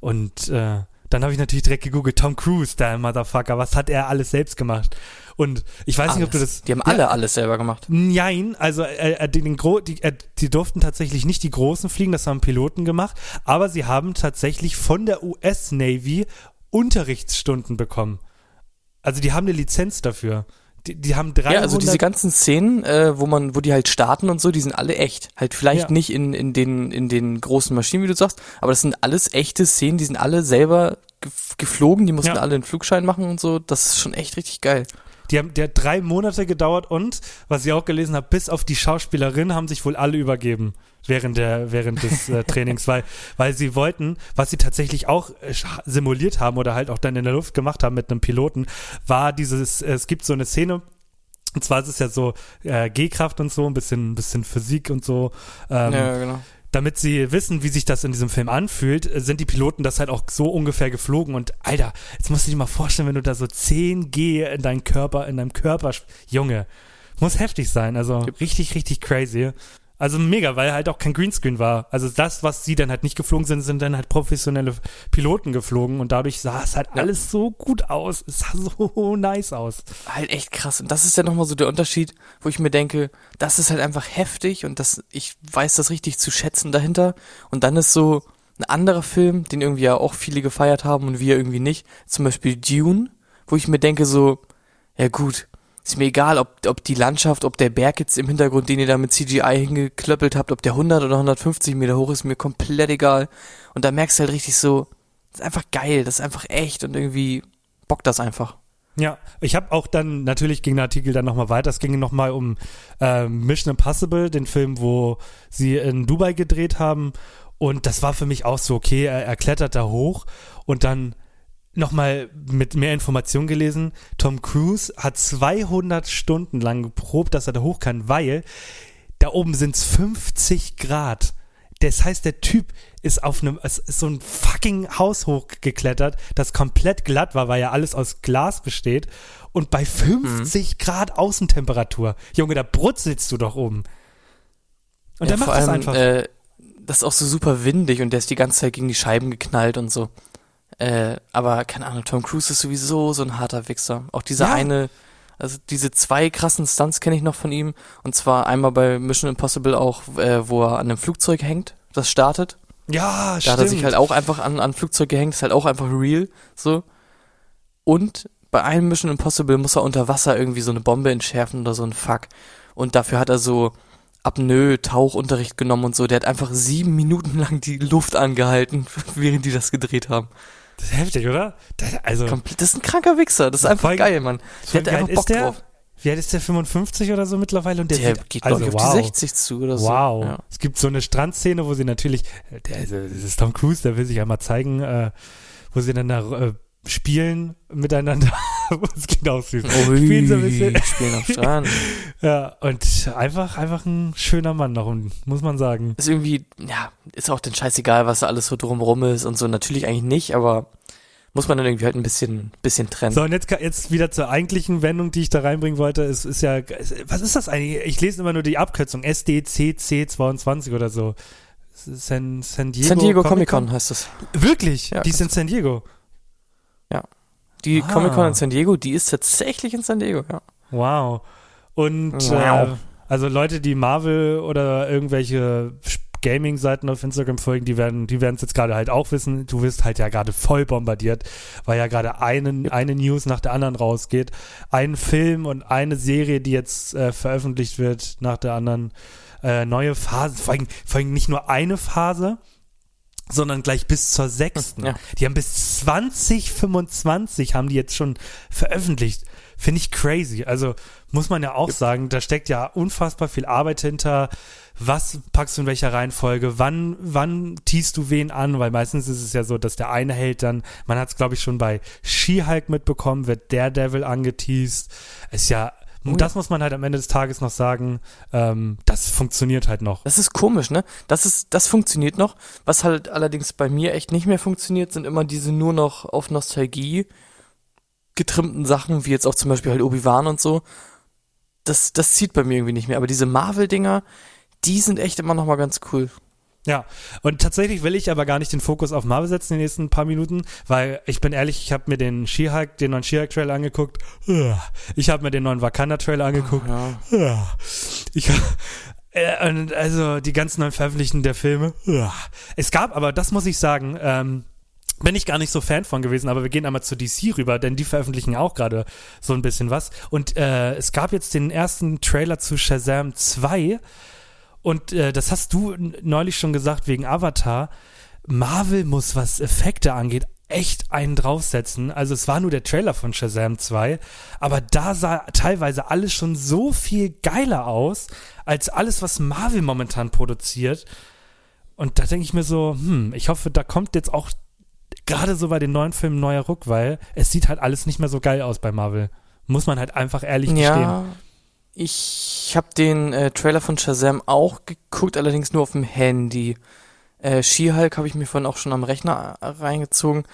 Und äh, dann habe ich natürlich direkt gegoogelt, Tom Cruise, der Motherfucker, was hat er alles selbst gemacht? Und ich weiß nicht, ob du Alles. das. Die haben Ja, alle alles selber gemacht. Nein, also äh, äh, den Gro die, äh, die durften tatsächlich nicht die Großen fliegen, das haben Piloten gemacht, aber sie haben tatsächlich von der US Navy Unterrichtsstunden bekommen. Also die haben eine Lizenz dafür. Die, die haben 300 Ja, also diese ganzen Szenen, äh, wo man, wo die halt starten und so, die sind alle echt. Halt vielleicht Ja. nicht in, in den, in den großen Maschinen, wie du sagst, aber das sind alles echte Szenen, die sind alle selber gef- geflogen, die mussten Ja. alle einen Flugschein machen und so. Das ist schon echt richtig geil. Die haben, der hat drei Monate gedauert und, was ich auch gelesen habe, bis auf die Schauspielerin haben sich wohl alle übergeben während der, während des äh, Trainings, weil, weil sie wollten, was sie tatsächlich auch äh, simuliert haben oder halt auch dann in der Luft gemacht haben mit einem Piloten, war dieses, es gibt so eine Szene, und zwar ist es ja so äh, G-Kraft und so, ein bisschen, ein bisschen Physik und so. Ähm, ja, genau. Damit sie wissen, wie sich das in diesem Film anfühlt, äh, sind die Piloten das halt auch so ungefähr geflogen. Und Alter, jetzt musst du dir mal vorstellen, wenn du da so 10 G in deinem Körper, in deinem Körper, Junge, muss heftig sein. Also richtig, richtig crazy. Also mega, weil halt auch kein Greenscreen war. Also das, was sie dann halt nicht geflogen sind, sind dann halt professionelle Piloten geflogen und dadurch sah es halt alles so gut aus. Es sah so nice aus. Halt echt krass. Und das ist ja nochmal so der Unterschied, wo ich mir denke, das ist halt einfach heftig und das, ich weiß das richtig zu schätzen dahinter. Und dann ist so ein anderer Film, den irgendwie ja auch viele gefeiert haben und wir irgendwie nicht. Zum Beispiel Dune, wo ich mir denke so, ja gut, ist mir egal, ob, ob die Landschaft, ob der Berg jetzt im Hintergrund, den ihr da mit CGI hingeklöppelt habt, ob der 100 oder 150 Meter hoch ist, mir komplett egal. Und da merkst du halt richtig so, das ist einfach geil, das ist einfach echt und irgendwie bockt das einfach. Ja, ich habe auch dann, natürlich ging der Artikel dann nochmal weiter, es ging nochmal um ähm, Mission Impossible, den Film, wo sie in Dubai gedreht haben und das war für mich auch so, okay, er, er klettert da hoch und dann nochmal mit mehr Informationen gelesen, Tom Cruise hat 200 Stunden lang geprobt, dass er da hoch kann, weil da oben sind's 50 Grad. Das heißt, der Typ ist auf einem, es ist so ein fucking Haus hochgeklettert, das komplett glatt war, weil ja alles aus Glas besteht. Und bei 50 Grad Außentemperatur, Junge, da brutzelst du doch oben. Und ja, der macht vor das allem, einfach. Äh, das ist auch so super windig und der ist die ganze Zeit gegen die Scheiben geknallt und so. Äh, aber keine Ahnung, Tom Cruise ist sowieso so ein harter Wichser. Auch dieser Ja. eine, also diese zwei krassen Stunts kenne ich noch von ihm. Und zwar einmal bei Mission Impossible auch, äh, wo er an einem Flugzeug hängt, das startet. ja, Da stimmt. hat er sich halt auch einfach an an Flugzeug gehängt, ist halt auch einfach real, so. Und bei einem Mission Impossible muss er unter Wasser irgendwie so eine Bombe entschärfen oder so ein Fuck. Und dafür hat er so Apnoe, Tauchunterricht genommen und so. Der hat einfach sieben Minuten lang die Luft angehalten, während die das gedreht haben. Das ist heftig, oder? Das, also, Komplett, das ist ein kranker Wichser. Das ist einfach geil, Mann. Der hat einfach. Bock ist der, drauf. Wie alt ist der? 55 oder so mittlerweile? Und der, Der sieht, geht, also, auf wow. die 60 zu oder so. Wow. Ja. Es gibt so eine Strandszene, wo sie natürlich, äh, der, das ist Tom Cruise, der will sich einmal zeigen, äh, wo sie dann da äh, spielen miteinander. das klingt auch süß. Spielen so ein bisschen. Spielen am Strand. Ja, und einfach, einfach ein schöner Mann noch, muss man sagen. ist irgendwie, ja, ist auch den scheißegal, was da alles so drumrum ist und so. Natürlich eigentlich nicht, aber muss man dann irgendwie halt ein bisschen, bisschen trennen. So, und jetzt, jetzt wieder zur eigentlichen Wendung, die ich da reinbringen wollte. Es ist ja, was ist das eigentlich? Ich lese immer nur die Abkürzung SDCC22 oder so. San, San Diego, San Diego Comic Con heißt es. Wirklich? Ja, die ist in San Diego. Ja. Die Ah. Comic Con in San Diego, die ist tatsächlich in San Diego, ja. Wow. Und Wow. Äh, also Leute, die Marvel oder irgendwelche Gaming-Seiten auf Instagram folgen, die werden, die werden es jetzt gerade halt auch wissen. Du wirst halt ja gerade voll bombardiert, weil ja gerade einen, eine News nach der anderen rausgeht. Ein Film und eine Serie, die jetzt äh, veröffentlicht wird nach der anderen. Äh, neue Phase, vor allem, vor allem nicht nur eine Phase, sondern gleich bis zur sechsten. Ja. Die haben bis 2025 haben die jetzt schon veröffentlicht. Finde ich crazy. Also muss man ja auch sagen, da steckt ja unfassbar viel Arbeit hinter. Was packst du in welcher Reihenfolge? Wann, wann teast du wen an? Weil meistens ist es ja so, dass der eine hält dann, man hat es glaube ich schon bei She-Hulk mitbekommen, wird Daredevil angeteased. Ist ja, Oh ja. das muss man halt am Ende des Tages noch sagen, ähm, das funktioniert halt noch. Das ist komisch, ne? Das ist, das funktioniert noch. Was halt allerdings bei mir echt nicht mehr funktioniert, sind immer diese nur noch auf Nostalgie getrimmten Sachen, wie jetzt auch zum Beispiel halt Obi-Wan und so. Das, das zieht bei mir irgendwie nicht mehr. Aber diese Marvel-Dinger, die sind echt immer noch mal ganz cool. Ja, und tatsächlich will ich aber gar nicht den Fokus auf Marvel setzen in den nächsten paar Minuten, weil ich bin ehrlich, ich habe mir den She-Hulk, den neuen She-Hulk-Trailer angeguckt. Ich habe mir den neuen Wakanda-Trailer angeguckt. Ja. Ich äh, und also die ganzen neuen Veröffentlichten der Filme. Es gab aber, das muss ich sagen, ähm, bin ich gar nicht so Fan von gewesen, aber wir gehen einmal zu DC rüber, denn die veröffentlichen auch gerade so ein bisschen was. Und äh, es gab jetzt den ersten Trailer zu Shazam 2 und äh, das hast du neulich schon gesagt wegen Avatar. Marvel muss, was Effekte angeht, echt einen draufsetzen. Also es war nur der Trailer von Shazam 2, aber da sah teilweise alles schon so viel geiler aus, als alles, was Marvel momentan produziert. Und da denke ich mir so, hm, ich hoffe, da kommt jetzt auch gerade so bei den neuen Filmen neuer Ruck, weil es sieht halt alles nicht mehr so geil aus bei Marvel. Muss man halt einfach ehrlich gestehen. Ja, ich habe den äh, Trailer von Shazam auch geguckt, allerdings nur auf dem Handy. Äh, She-Hulk habe ich mir vorhin auch schon am Rechner äh, reingezogen.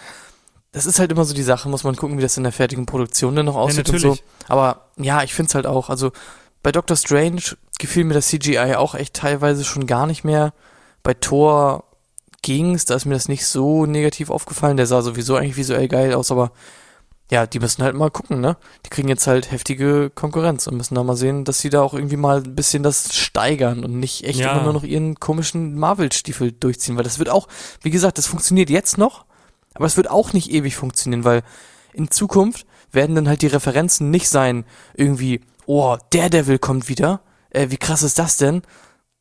Das ist halt immer so die Sache, muss man gucken, wie das in der fertigen Produktion dann noch aussieht und so. Aber ja, ich find's halt auch. Also bei Doctor Strange gefiel mir das CGI auch echt teilweise schon gar nicht mehr. Bei Thor ging's, da ist mir das nicht so negativ aufgefallen. Der sah sowieso eigentlich visuell geil aus, aber ja, die müssen halt mal gucken, ne? Die kriegen jetzt halt heftige Konkurrenz und müssen da mal sehen, dass sie da auch irgendwie mal ein bisschen das steigern und nicht echt Ja. immer nur noch ihren komischen Marvel-Stiefel durchziehen, weil das wird auch, wie gesagt, das funktioniert jetzt noch, aber es wird auch nicht ewig funktionieren, weil in Zukunft werden dann halt die Referenzen nicht sein, irgendwie, oh, Daredevil kommt wieder, äh, wie krass ist das denn?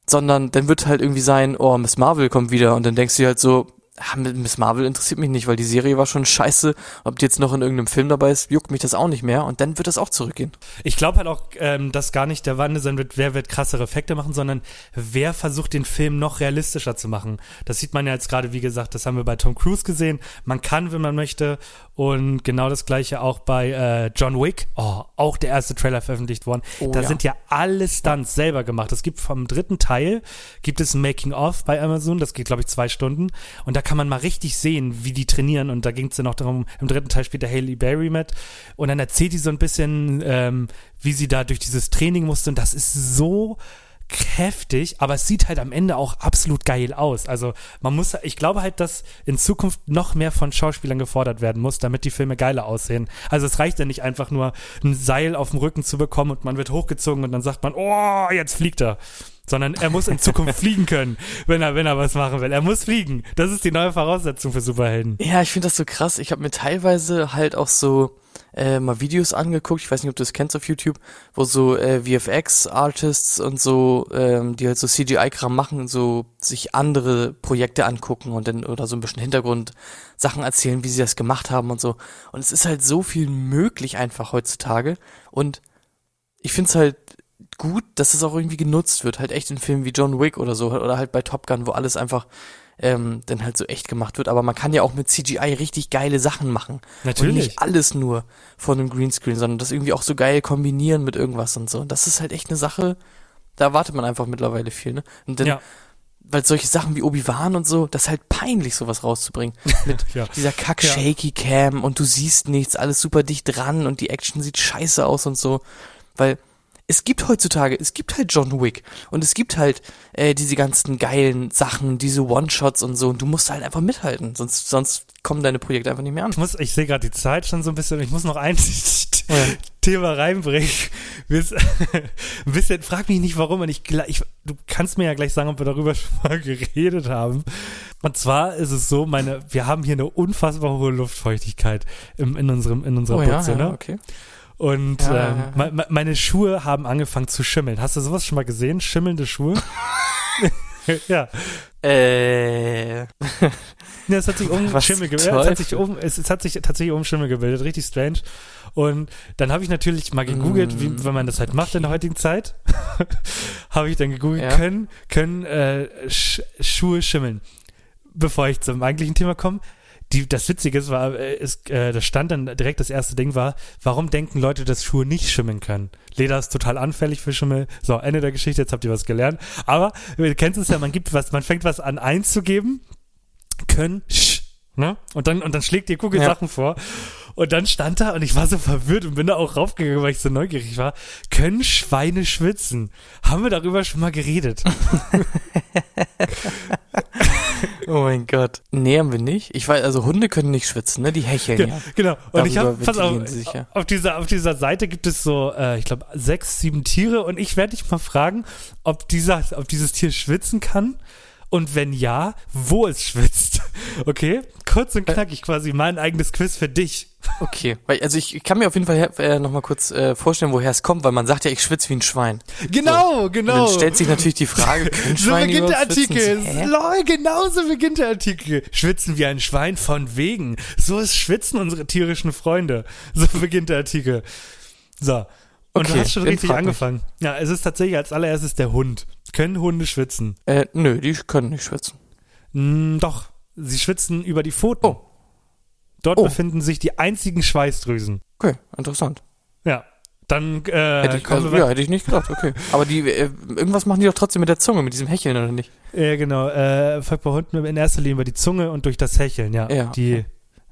Sondern dann wird halt irgendwie sein, oh, Miss Marvel kommt wieder und dann denkst du halt so, ah, Miss Marvel interessiert mich nicht, weil die Serie war schon scheiße. Ob die jetzt noch in irgendeinem Film dabei ist, juckt mich das auch nicht mehr und dann wird das auch zurückgehen. Ich glaube halt auch, ähm, dass gar nicht der Wandel sein wird, wer wird krassere Effekte machen, sondern wer versucht den Film noch realistischer zu machen. Das sieht man ja jetzt gerade, wie gesagt, das haben wir bei Tom Cruise gesehen. Man kann, wenn man möchte. Und genau das gleiche auch bei äh, John Wick. Oh, auch der erste Trailer veröffentlicht worden. Oh, da ja. sind ja alle Stunts selber gemacht. Es gibt vom dritten Teil, gibt es Making-of bei Amazon. Das geht, glaube ich, zwei Stunden. Und da kann man mal richtig sehen, wie die trainieren. Und da ging es dann auch darum, im dritten Teil spielt der Haley Berry mit. Und dann erzählt die so ein bisschen, ähm, wie sie da durch dieses Training musste. Und das ist so heftig, aber es sieht halt am Ende auch absolut geil aus. Also man muss, ich glaube halt, dass in Zukunft noch mehr von Schauspielern gefordert werden muss, damit die Filme geiler aussehen. Also es reicht ja nicht einfach nur ein Seil auf dem Rücken zu bekommen und man wird hochgezogen und dann sagt man, oh, jetzt fliegt er. Sondern er muss in Zukunft fliegen können, wenn er, wenn er was machen will. Er muss fliegen. Das ist die neue Voraussetzung für Superhelden. Ja, ich finde das so krass. Ich habe mir teilweise halt auch so äh, mal Videos angeguckt, ich weiß nicht, ob du das kennst auf YouTube, wo so äh, VFX-Artists und so, ähm, die halt so CGI-Kram machen, so sich andere Projekte angucken und dann oder so ein bisschen Hintergrundsachen erzählen, wie sie das gemacht haben und so. Und es ist halt so viel möglich einfach heutzutage. Und ich finde es halt gut, dass es auch irgendwie genutzt wird, halt echt in Filmen wie John Wick oder so, oder halt bei Top Gun, wo alles einfach ähm, dann halt so echt gemacht wird. Aber man kann ja auch mit CGI richtig geile Sachen machen. Und Natürlich. nicht alles nur von einem Greenscreen, sondern das irgendwie auch so geil kombinieren mit irgendwas und so. Und das ist halt echt eine Sache, da erwartet man einfach mittlerweile viel, ne? Und dann Ja. weil solche Sachen wie Obi-Wan und so, das ist halt peinlich, sowas rauszubringen. Mit Ja. dieser Kack-Shaky-Cam und du siehst nichts, alles super dicht dran und die Action sieht scheiße aus und so. Weil es gibt heutzutage, es gibt halt John Wick und es gibt halt äh, diese ganzen geilen Sachen, diese One-Shots und so und du musst halt einfach mithalten, sonst, sonst kommen deine Projekte einfach nicht mehr an. Ich muss, ich sehe gerade die Zeit schon so ein bisschen, ich muss noch ein Thema reinbringen. Ein bisschen, frag mich nicht warum und ich, ich, du kannst mir ja gleich sagen, ob wir darüber schon mal geredet haben. Und zwar ist es so, meine, wir haben hier eine unfassbar hohe Luftfeuchtigkeit im, in unserem, in unserer Oh ja, Butze, ja, ne? okay. Und Ja, ja, ähm, ja. me- me- meine Schuhe haben angefangen zu schimmeln. Hast du sowas schon mal gesehen? Schimmelnde Schuhe? ja. Äh, Ja, es hat sich um Was Schimmel gebildet. Es hat sich um, es, es hat sich tatsächlich um Schimmel gebildet. Richtig strange. Und dann habe ich natürlich mal gegoogelt, Mm, wie, wenn man das halt macht in der heutigen Zeit. habe ich dann gegoogelt, Ja. können, können äh, Sch Schuhe schimmeln. Bevor ich zum eigentlichen Thema komme. Die, das Witzige ist, war, äh, ist, äh, das stand dann direkt das erste Ding war, warum denken Leute, dass Schuhe nicht schimmeln können? Leder ist total anfällig für Schimmel. So, Ende der Geschichte, jetzt habt ihr was gelernt. Aber du kennst es ja, man gibt was, man fängt was an einzugeben können, sch, ne? Und dann, und dann schlägt dir Google Ja. Sachen vor. Und dann stand da und ich war so verwirrt und bin da auch raufgegangen, weil ich so neugierig war. Können Schweine schwitzen? Haben wir darüber schon mal geredet? oh mein Gott. Nee, haben wir nicht. Ich weiß, also Hunde können nicht schwitzen, ne? Die hecheln Ge- ja. Genau. Und ich habe, Darüber pass auf, ja. auf dieser, auf dieser Seite gibt es so, äh, ich glaube, sechs, sieben Tiere und ich werde dich mal fragen, ob dieser, ob dieses Tier schwitzen kann und wenn ja, wo es schwitzt. Okay? Kurz und knackig quasi mein eigenes Quiz für dich. Okay. Weil, also ich, kann mir auf jeden Fall äh, noch mal kurz äh, vorstellen, woher es kommt, weil man sagt ja, ich schwitze wie ein Schwein. Genau, Und genau. dann stellt sich natürlich die Frage, So Schweine beginnt der? Artikel. Lol, genau so beginnt der Artikel. Schwitzen wie ein Schwein von wegen. So ist Schwitzen unsere tierischen Freunde. So beginnt der Artikel. So. Und du Okay, hast schon richtig frag mich. angefangen. Ja, es ist tatsächlich als allererstes der Hund. Können Hunde schwitzen? Äh, nö, die können nicht schwitzen. Hm, doch. Sie schwitzen über die Pfoten. Oh. Dort Oh. befinden sich die einzigen Schweißdrüsen. Okay, interessant. Ja. Dann äh, Hätte ich, also, ja, hätte ich nicht gedacht, okay. Aber die, äh, irgendwas machen die doch trotzdem mit der Zunge, mit diesem Hecheln, oder nicht? Ja, genau. Äh, folgt bei Hunden in erster Linie über die Zunge und durch das Hecheln, ja. Ja, Die, okay.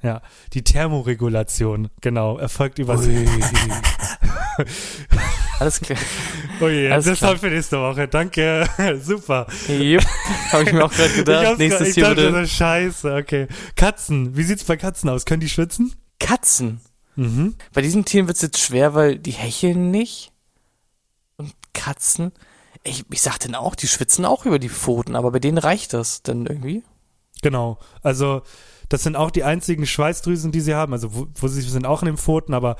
ja. Die Thermoregulation, genau, erfolgt über Alles klar. Oh je, Alles das klar. haben für nächste Woche. Danke. Super. Yep. Habe ich mir auch gerade gedacht. Nächstes grad, Tier dachte, bitte. scheiße, okay. Katzen, wie sieht's bei Katzen aus? Können die schwitzen? Katzen. Mhm. Bei diesen Tieren wird's jetzt schwer, weil die hecheln nicht. Und Katzen. Ich, ich sag denn auch, die schwitzen auch über die Pfoten, aber bei denen reicht das dann irgendwie. Genau. Also, das sind auch die einzigen Schweißdrüsen, die sie haben. Also, wo, wo sie sind auch in den Pfoten, aber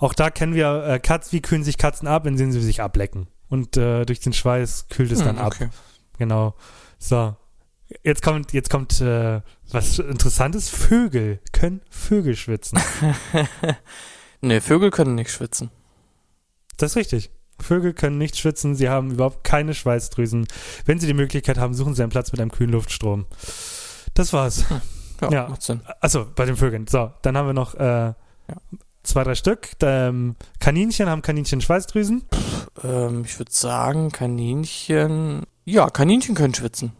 auch da kennen wir äh, Katzen, wie kühlen sich Katzen ab, wenn sie sich ablecken. Und äh, durch den Schweiß kühlt es dann Hm, ab. okay. Genau. So. Jetzt kommt, jetzt kommt äh, was Interessantes. Vögel können Vögel schwitzen. Nee, Vögel können nicht schwitzen. Das ist richtig. Vögel können nicht schwitzen, sie haben überhaupt keine Schweißdrüsen. Wenn sie die Möglichkeit haben, suchen sie einen Platz mit einem kühlen Luftstrom. Das war's. Ja, Ja. macht Sinn. Achso, bei den Vögeln. So, dann haben wir noch äh, zwei, drei Stück. Ähm, Kaninchen haben Kaninchen Schweißdrüsen. Ähm, ich würde sagen, Kaninchen. Ja, Kaninchen können schwitzen.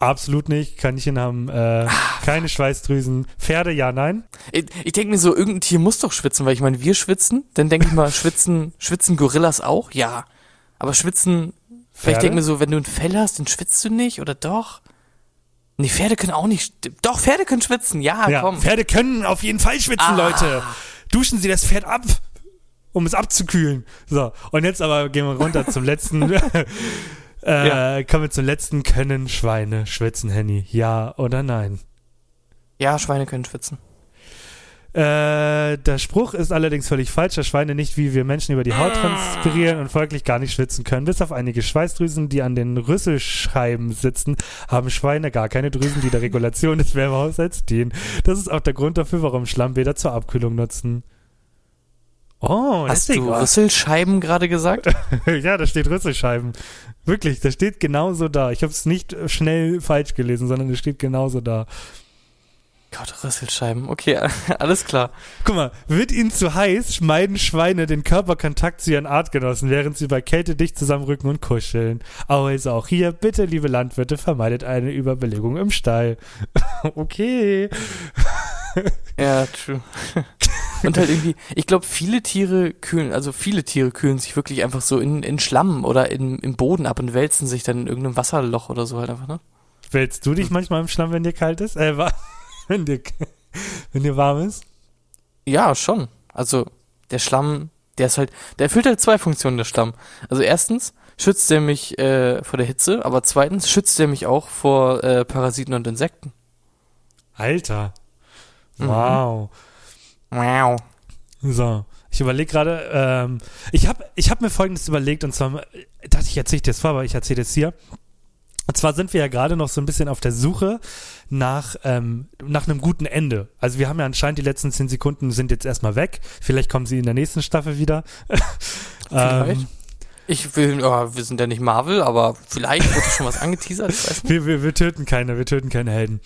Absolut nicht. Kaninchen haben äh, keine Schweißdrüsen. Pferde, ja, nein. Ich, ich denke mir so, irgendein Tier muss doch schwitzen, weil ich meine, wir schwitzen. Dann denke ich mal, schwitzen, schwitzen Gorillas auch? Ja. Aber schwitzen, vielleicht Pferde? denke ich mir so, wenn du ein Fell hast, dann schwitzt du nicht, oder doch? Nee, Pferde können auch nicht. Doch, Pferde können schwitzen, ja, ja, komm. Pferde können auf jeden Fall schwitzen, Ah. Leute. Duschen Sie das Pferd ab, um es abzukühlen. So, und jetzt aber gehen wir runter zum letzten. äh, Ja. Kommen wir zum letzten. Können Schweine schwitzen, Henny? Ja oder nein? Ja, Schweine können schwitzen. Äh, der Spruch ist allerdings völlig falsch, da Schweine nicht wie wir Menschen über die Haut Ah. transpirieren und folglich gar nicht schwitzen können. Bis auf einige Schweißdrüsen, die an den Rüsselscheiben sitzen, haben Schweine gar keine Drüsen, die der Regulation des Wärmehaushalts dienen. Das ist auch der Grund dafür, warum Schlammbäder zur Abkühlung nutzen. Oh, Hast du war's. Rüsselscheiben gerade gesagt? ja, da steht Rüsselscheiben. Wirklich, das steht genauso da. Ich habe es nicht schnell falsch gelesen, sondern es steht genauso da. Gott, Rüsselscheiben. Okay, alles klar. Guck mal, wird ihnen zu heiß, schmeiden Schweine den Körperkontakt zu ihren Artgenossen, während sie bei Kälte dicht zusammenrücken und kuscheln. Also auch hier, bitte, liebe Landwirte, vermeidet eine Überbelegung im Stall. okay. Ja, true. Und halt irgendwie, ich glaube, viele Tiere kühlen, also viele Tiere kühlen sich wirklich einfach so in, in Schlamm oder in, im Boden ab und wälzen sich dann in irgendeinem Wasserloch oder so halt einfach, ne? Wälzt du dich manchmal im Schlamm, wenn dir kalt ist? Äh, wenn dir, wenn dir warm ist? Ja, schon. Also der Schlamm, der ist halt, der erfüllt halt zwei Funktionen, der Schlamm. Also erstens schützt er mich äh, vor der Hitze, aber zweitens schützt er mich auch vor äh, Parasiten und Insekten. Alter. Mhm. Wow. Wow. So, ich überlege gerade, ähm, ich habe ich hab mir Folgendes überlegt und zwar, dachte ich erzähle dir das vor, aber ich erzähle es hier. Und zwar sind wir ja gerade noch so ein bisschen auf der Suche nach, ähm, nach einem guten Ende. Also wir haben ja anscheinend die letzten zehn Sekunden sind jetzt erstmal weg. Vielleicht kommen sie in der nächsten Staffel wieder. Vielleicht. ähm, Ich will, oh, wir sind ja nicht Marvel, aber vielleicht wird schon was angeteasert, wir, wir, wir töten keine, wir töten keine Helden.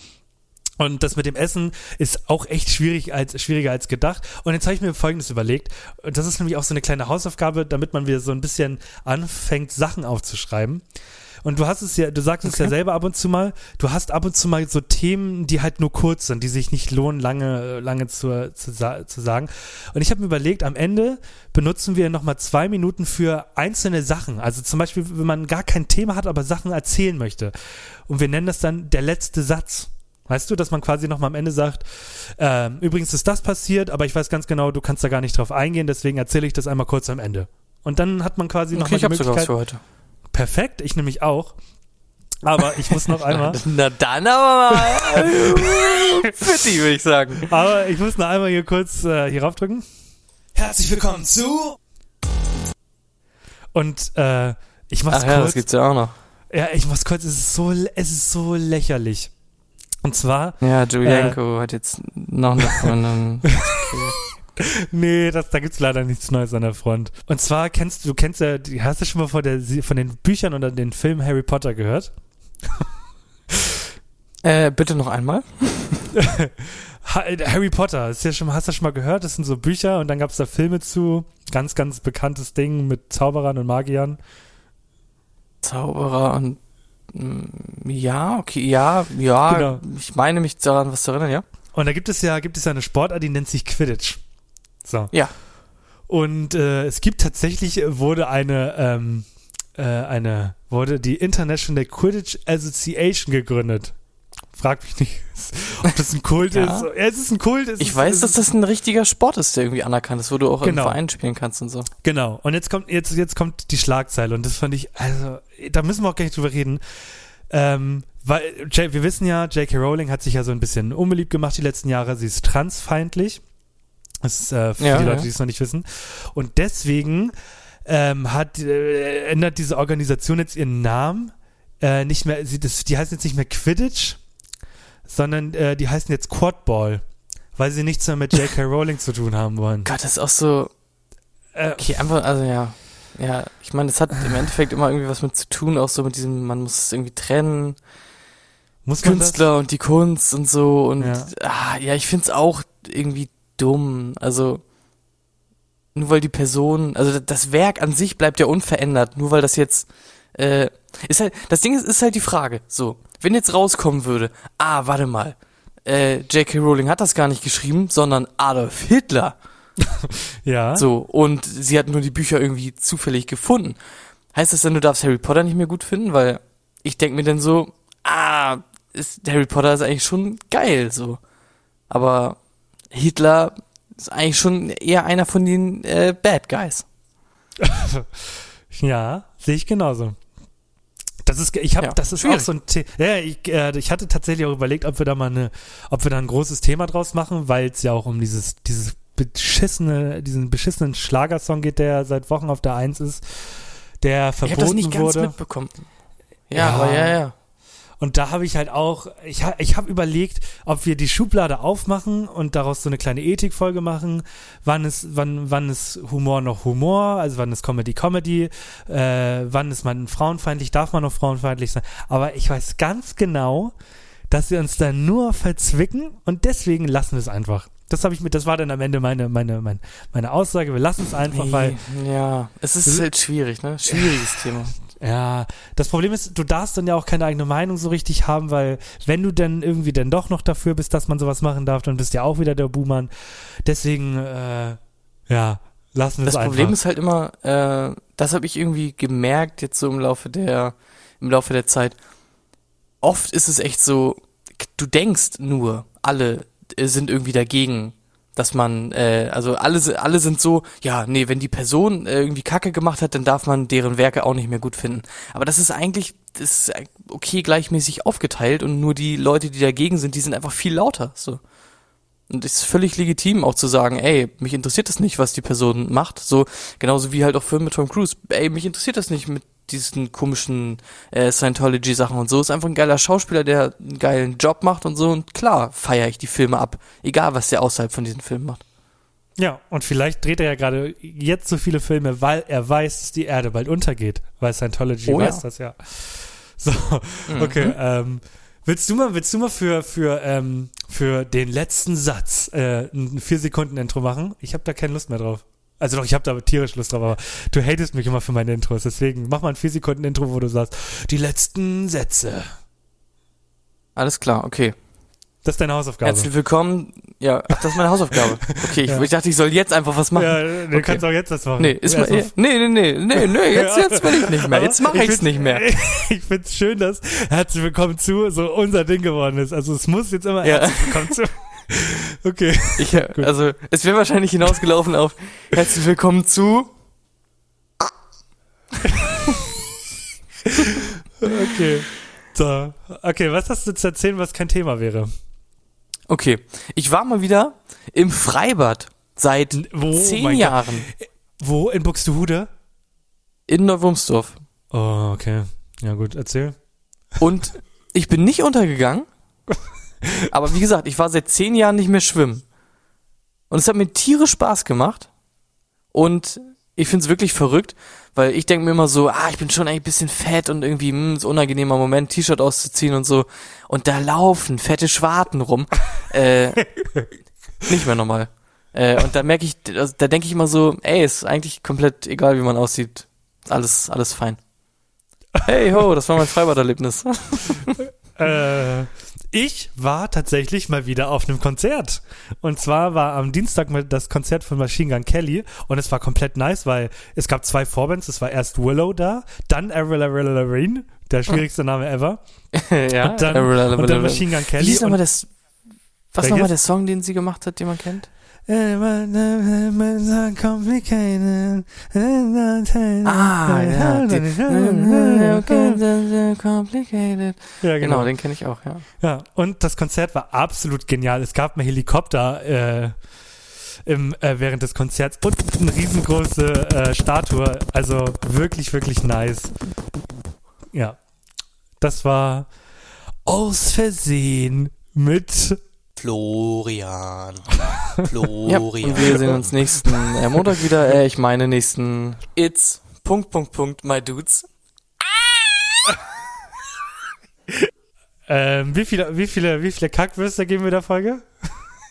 Und das mit dem Essen ist auch echt schwierig als, schwieriger als gedacht. Und jetzt habe ich mir Folgendes überlegt. Und das ist nämlich auch so eine kleine Hausaufgabe, damit man wieder so ein bisschen anfängt, Sachen aufzuschreiben. Und du hast es ja, du sagst es ja Okay. selber ab und zu mal, du hast ab und zu mal so Themen, die halt nur kurz sind, die sich nicht lohnen, lange, lange zu, zu, zu sagen. Und ich habe mir überlegt, am Ende benutzen wir nochmal zwei Minuten für einzelne Sachen. Also zum Beispiel, wenn man gar kein Thema hat, aber Sachen erzählen möchte. Und wir nennen das dann der letzte Satz. Weißt du, dass man quasi nochmal am Ende sagt, ähm, übrigens ist das passiert, aber ich weiß ganz genau, du kannst da gar nicht drauf eingehen, deswegen erzähle ich das einmal kurz am Ende. Und dann hat man quasi noch Okay, ich die sogar was Möglichkeit. für heute. Perfekt, ich nämlich auch. Aber ich muss noch einmal, Na dann aber mal. Fitti, würde ich sagen. aber ich muss noch einmal hier kurz äh, hier raufdrücken. Herzlich willkommen zu Und äh, ich mach's Ach ja, das kurz. gibt's ja auch noch. Ja, ich mach's kurz. Es ist so, es ist so lächerlich. Und zwar, Ja, Julienko hat jetzt noch eine Freundin. nee, das, da gibt's leider nichts Neues an der Front. Und zwar kennst du, kennst ja, hast du schon mal von, der, von den Büchern oder den Film Harry Potter gehört? äh, bitte noch einmal. Ha Harry Potter, ist ja schon, hast du schon mal gehört? Das sind so Bücher und dann gab's da Filme zu. Ganz, ganz bekanntes Ding mit Zauberern und Magiern. Zauberer und ja, okay, ja, ja, Genau. ich meine mich daran was zu erinnern, ja. Und da gibt es ja, gibt es ja eine Sportart, die nennt sich Quidditch. So. Ja. Und äh, es gibt tatsächlich, äh, wurde eine, ähm, äh, eine, wurde die International Quidditch Association gegründet. Frag mich nicht, ob das ein Kult Ja. ist. Ja, es ist ein Kult. Ich ist, weiß, dass das ein richtiger Sport ist, der irgendwie anerkannt ist, wo du auch Genau. im Verein spielen kannst und so. Genau. Und jetzt kommt, jetzt, jetzt kommt die Schlagzeile und das fand ich, also, da müssen wir auch gar nicht drüber reden. Ähm, weil, wir wissen ja, J.K. Rowling hat sich ja so ein bisschen unbeliebt gemacht die letzten Jahre. Sie ist transfeindlich. Das ist äh, für Ja, die Leute, ja. die es noch nicht wissen. Und deswegen ähm, hat, äh, ändert diese Organisation jetzt ihren Namen. Äh, nicht mehr, sie, das, die heißen jetzt nicht mehr Quidditch, sondern äh, die heißen jetzt Quadball, weil sie nichts mehr mit J.K. Rowling zu tun haben wollen. Gott, das ist auch so, Äh, okay, einfach, also ja. Ja, ich meine, das hat im Endeffekt immer irgendwie was mit zu tun, auch so mit diesem, man muss es irgendwie trennen, muss man das? Künstler und die Kunst und so und Ja. ah, ja, ich find's auch irgendwie dumm. Also nur weil die Person, also das Werk an sich bleibt ja unverändert, nur weil das jetzt äh, ist halt, das Ding ist, ist halt die Frage. So, wenn jetzt rauskommen würde, ah, warte mal, äh, J.K. Rowling hat das gar nicht geschrieben, sondern Adolf Hitler. Ja. So, und sie hat nur die Bücher irgendwie zufällig gefunden. Heißt das dann, du darfst Harry Potter nicht mehr gut finden? Weil ich denk mir dann so, ah, ist, Harry Potter ist eigentlich schon geil, so. Aber Hitler ist eigentlich schon eher einer von den äh, Bad Guys. Ja, sehe ich genauso. Das ist, ich habe, Ja, das ist schwierig. auch so ein Thema. Ja, ich, äh, ich hatte tatsächlich auch überlegt, ob wir da mal eine, ob wir da ein großes Thema draus machen, weil es ja auch um dieses, dieses beschissene, diesen beschissenen Schlagersong geht, der seit Wochen auf der Eins ist, der Ich habe verboten das nicht ganz wurde. mitbekommen. Ja, Ja. aber ja, ja. Und da habe ich halt auch, ich, ha- ich habe überlegt, ob wir die Schublade aufmachen und daraus so eine kleine Ethikfolge machen. Wann ist, wann, wann ist Humor noch Humor? Also wann ist Comedy Comedy? Äh, wann ist man frauenfeindlich? Darf man noch frauenfeindlich sein? Aber ich weiß ganz genau, dass wir uns da nur verzwicken und deswegen lassen wir es einfach. Das habe ich mit, das war dann am Ende meine, meine, meine, meine Aussage. Wir lassen es einfach, weil. Ja, es ist halt schwierig, ne? Schwieriges Thema. Ja, das Problem ist, du darfst dann ja auch keine eigene Meinung so richtig haben, weil wenn du dann irgendwie dann doch noch dafür bist, dass man sowas machen darf, dann bist du ja auch wieder der Buhmann. Deswegen, äh, ja, lassen wir es Das einfach. Problem ist halt immer, äh, das habe ich irgendwie gemerkt jetzt so im Laufe der, im Laufe der Zeit. Oft ist es echt so, du denkst nur, alle äh, sind irgendwie dagegen, dass man, äh, also alle, alle sind so, ja, nee, wenn die Person äh, irgendwie Kacke gemacht hat, dann darf man deren Werke auch nicht mehr gut finden. Aber das ist eigentlich, das ist okay gleichmäßig aufgeteilt und nur die Leute, die dagegen sind, die sind einfach viel lauter, so. Und es ist völlig legitim auch zu sagen, ey, mich interessiert das nicht, was die Person macht. So, genauso wie halt auch Filme mit Tom Cruise. Ey, mich interessiert das nicht mit diesen komischen äh, Scientology-Sachen und so. Ist einfach ein geiler Schauspieler, der einen geilen Job macht und so. Und klar feiere ich die Filme ab. Egal, was der außerhalb von diesen Filmen macht. Ja, und vielleicht dreht er ja gerade jetzt so viele Filme, weil er weiß, dass die Erde bald untergeht. Weil Scientology Oh ja. weiß das ja. So, okay. Ähm, willst du mal, willst du mal für, für, ähm, für den letzten Satz äh, ein vier Sekunden Intro machen? Ich habe da keine Lust mehr drauf. Also doch, ich habe da tierisch Lust drauf, aber du hatest mich immer für meine Intros, deswegen mach mal ein vier Sekunden Intro, wo du sagst, die letzten Sätze. Alles klar, okay. Das ist deine Hausaufgabe. Herzlich willkommen. Ja, ach, das ist meine Hausaufgabe. Okay, ich, Ja. ich dachte, ich soll jetzt einfach was machen. ja, du Okay. kannst auch jetzt das machen. Nee, ist mal, nee, nee, nee, nee, nee, jetzt, Ja. jetzt will ich nicht mehr. Aber Jetzt mache ich ich's find's- nicht mehr. Ich find's schön, dass Herzlich Willkommen zu so unser Ding geworden ist. Also es muss jetzt immer Ja. Herzlich Willkommen zu. Okay. Ich, äh, also, es wäre wahrscheinlich hinausgelaufen auf Herzlich willkommen zu. Okay. So. Okay, was hast du zu erzählen, was kein Thema wäre? Okay, ich war mal wieder im Freibad seit Wo, zehn mein Gott. Jahren Wo? In Buxtehude? in Neuwurmsdorf. Oh, okay. Ja gut, erzähl. Und ich bin nicht untergegangen. Aber wie gesagt, ich war seit zehn Jahren nicht mehr schwimmen. Und es hat mir tierisch Spaß gemacht. Und ich find's wirklich verrückt, weil ich denke mir immer so, ah, ich bin schon eigentlich ein bisschen fett und irgendwie, hm, ist ein unangenehmer Moment, T-Shirt auszuziehen und so. Und da laufen fette Schwarten rum. äh, nicht mehr normal. Äh, und da merke ich, also da denke ich immer so, ey, ist eigentlich komplett egal, wie man aussieht. Alles, alles fein. Hey ho, das war mein Freibaderlebnis. Äh, ich war tatsächlich mal wieder auf einem Konzert. Und zwar war am Dienstag mal das Konzert von Machine Gun Kelly und es war komplett nice, weil es gab zwei Vorbands. Es war erst Willow da, dann Avril Lavigne, der schwierigste Name ever. ja, Und dann, und dann Machine Gun Kelly. Wie ist nochmal das, was nochmal der Song, den sie gemacht hat, den man kennt? Complicated. Ah, ja. Die, complicated. Ja, Genau, genau. den kenne ich auch, ja. Ja, und das Konzert war absolut genial. Es gab einen Helikopter äh, im, äh, während des Konzerts und eine riesengroße äh, Statue. Also wirklich, wirklich nice. Ja, das war aus Versehen mit Florian. Ja, Florian. und wir sehen uns nächsten äh, Montag wieder. Äh, ich meine nächsten It's Punkt Punkt Punkt My Dudes. ähm, wie viele, wie viele, wie viele Kackwürste geben wir der Folge?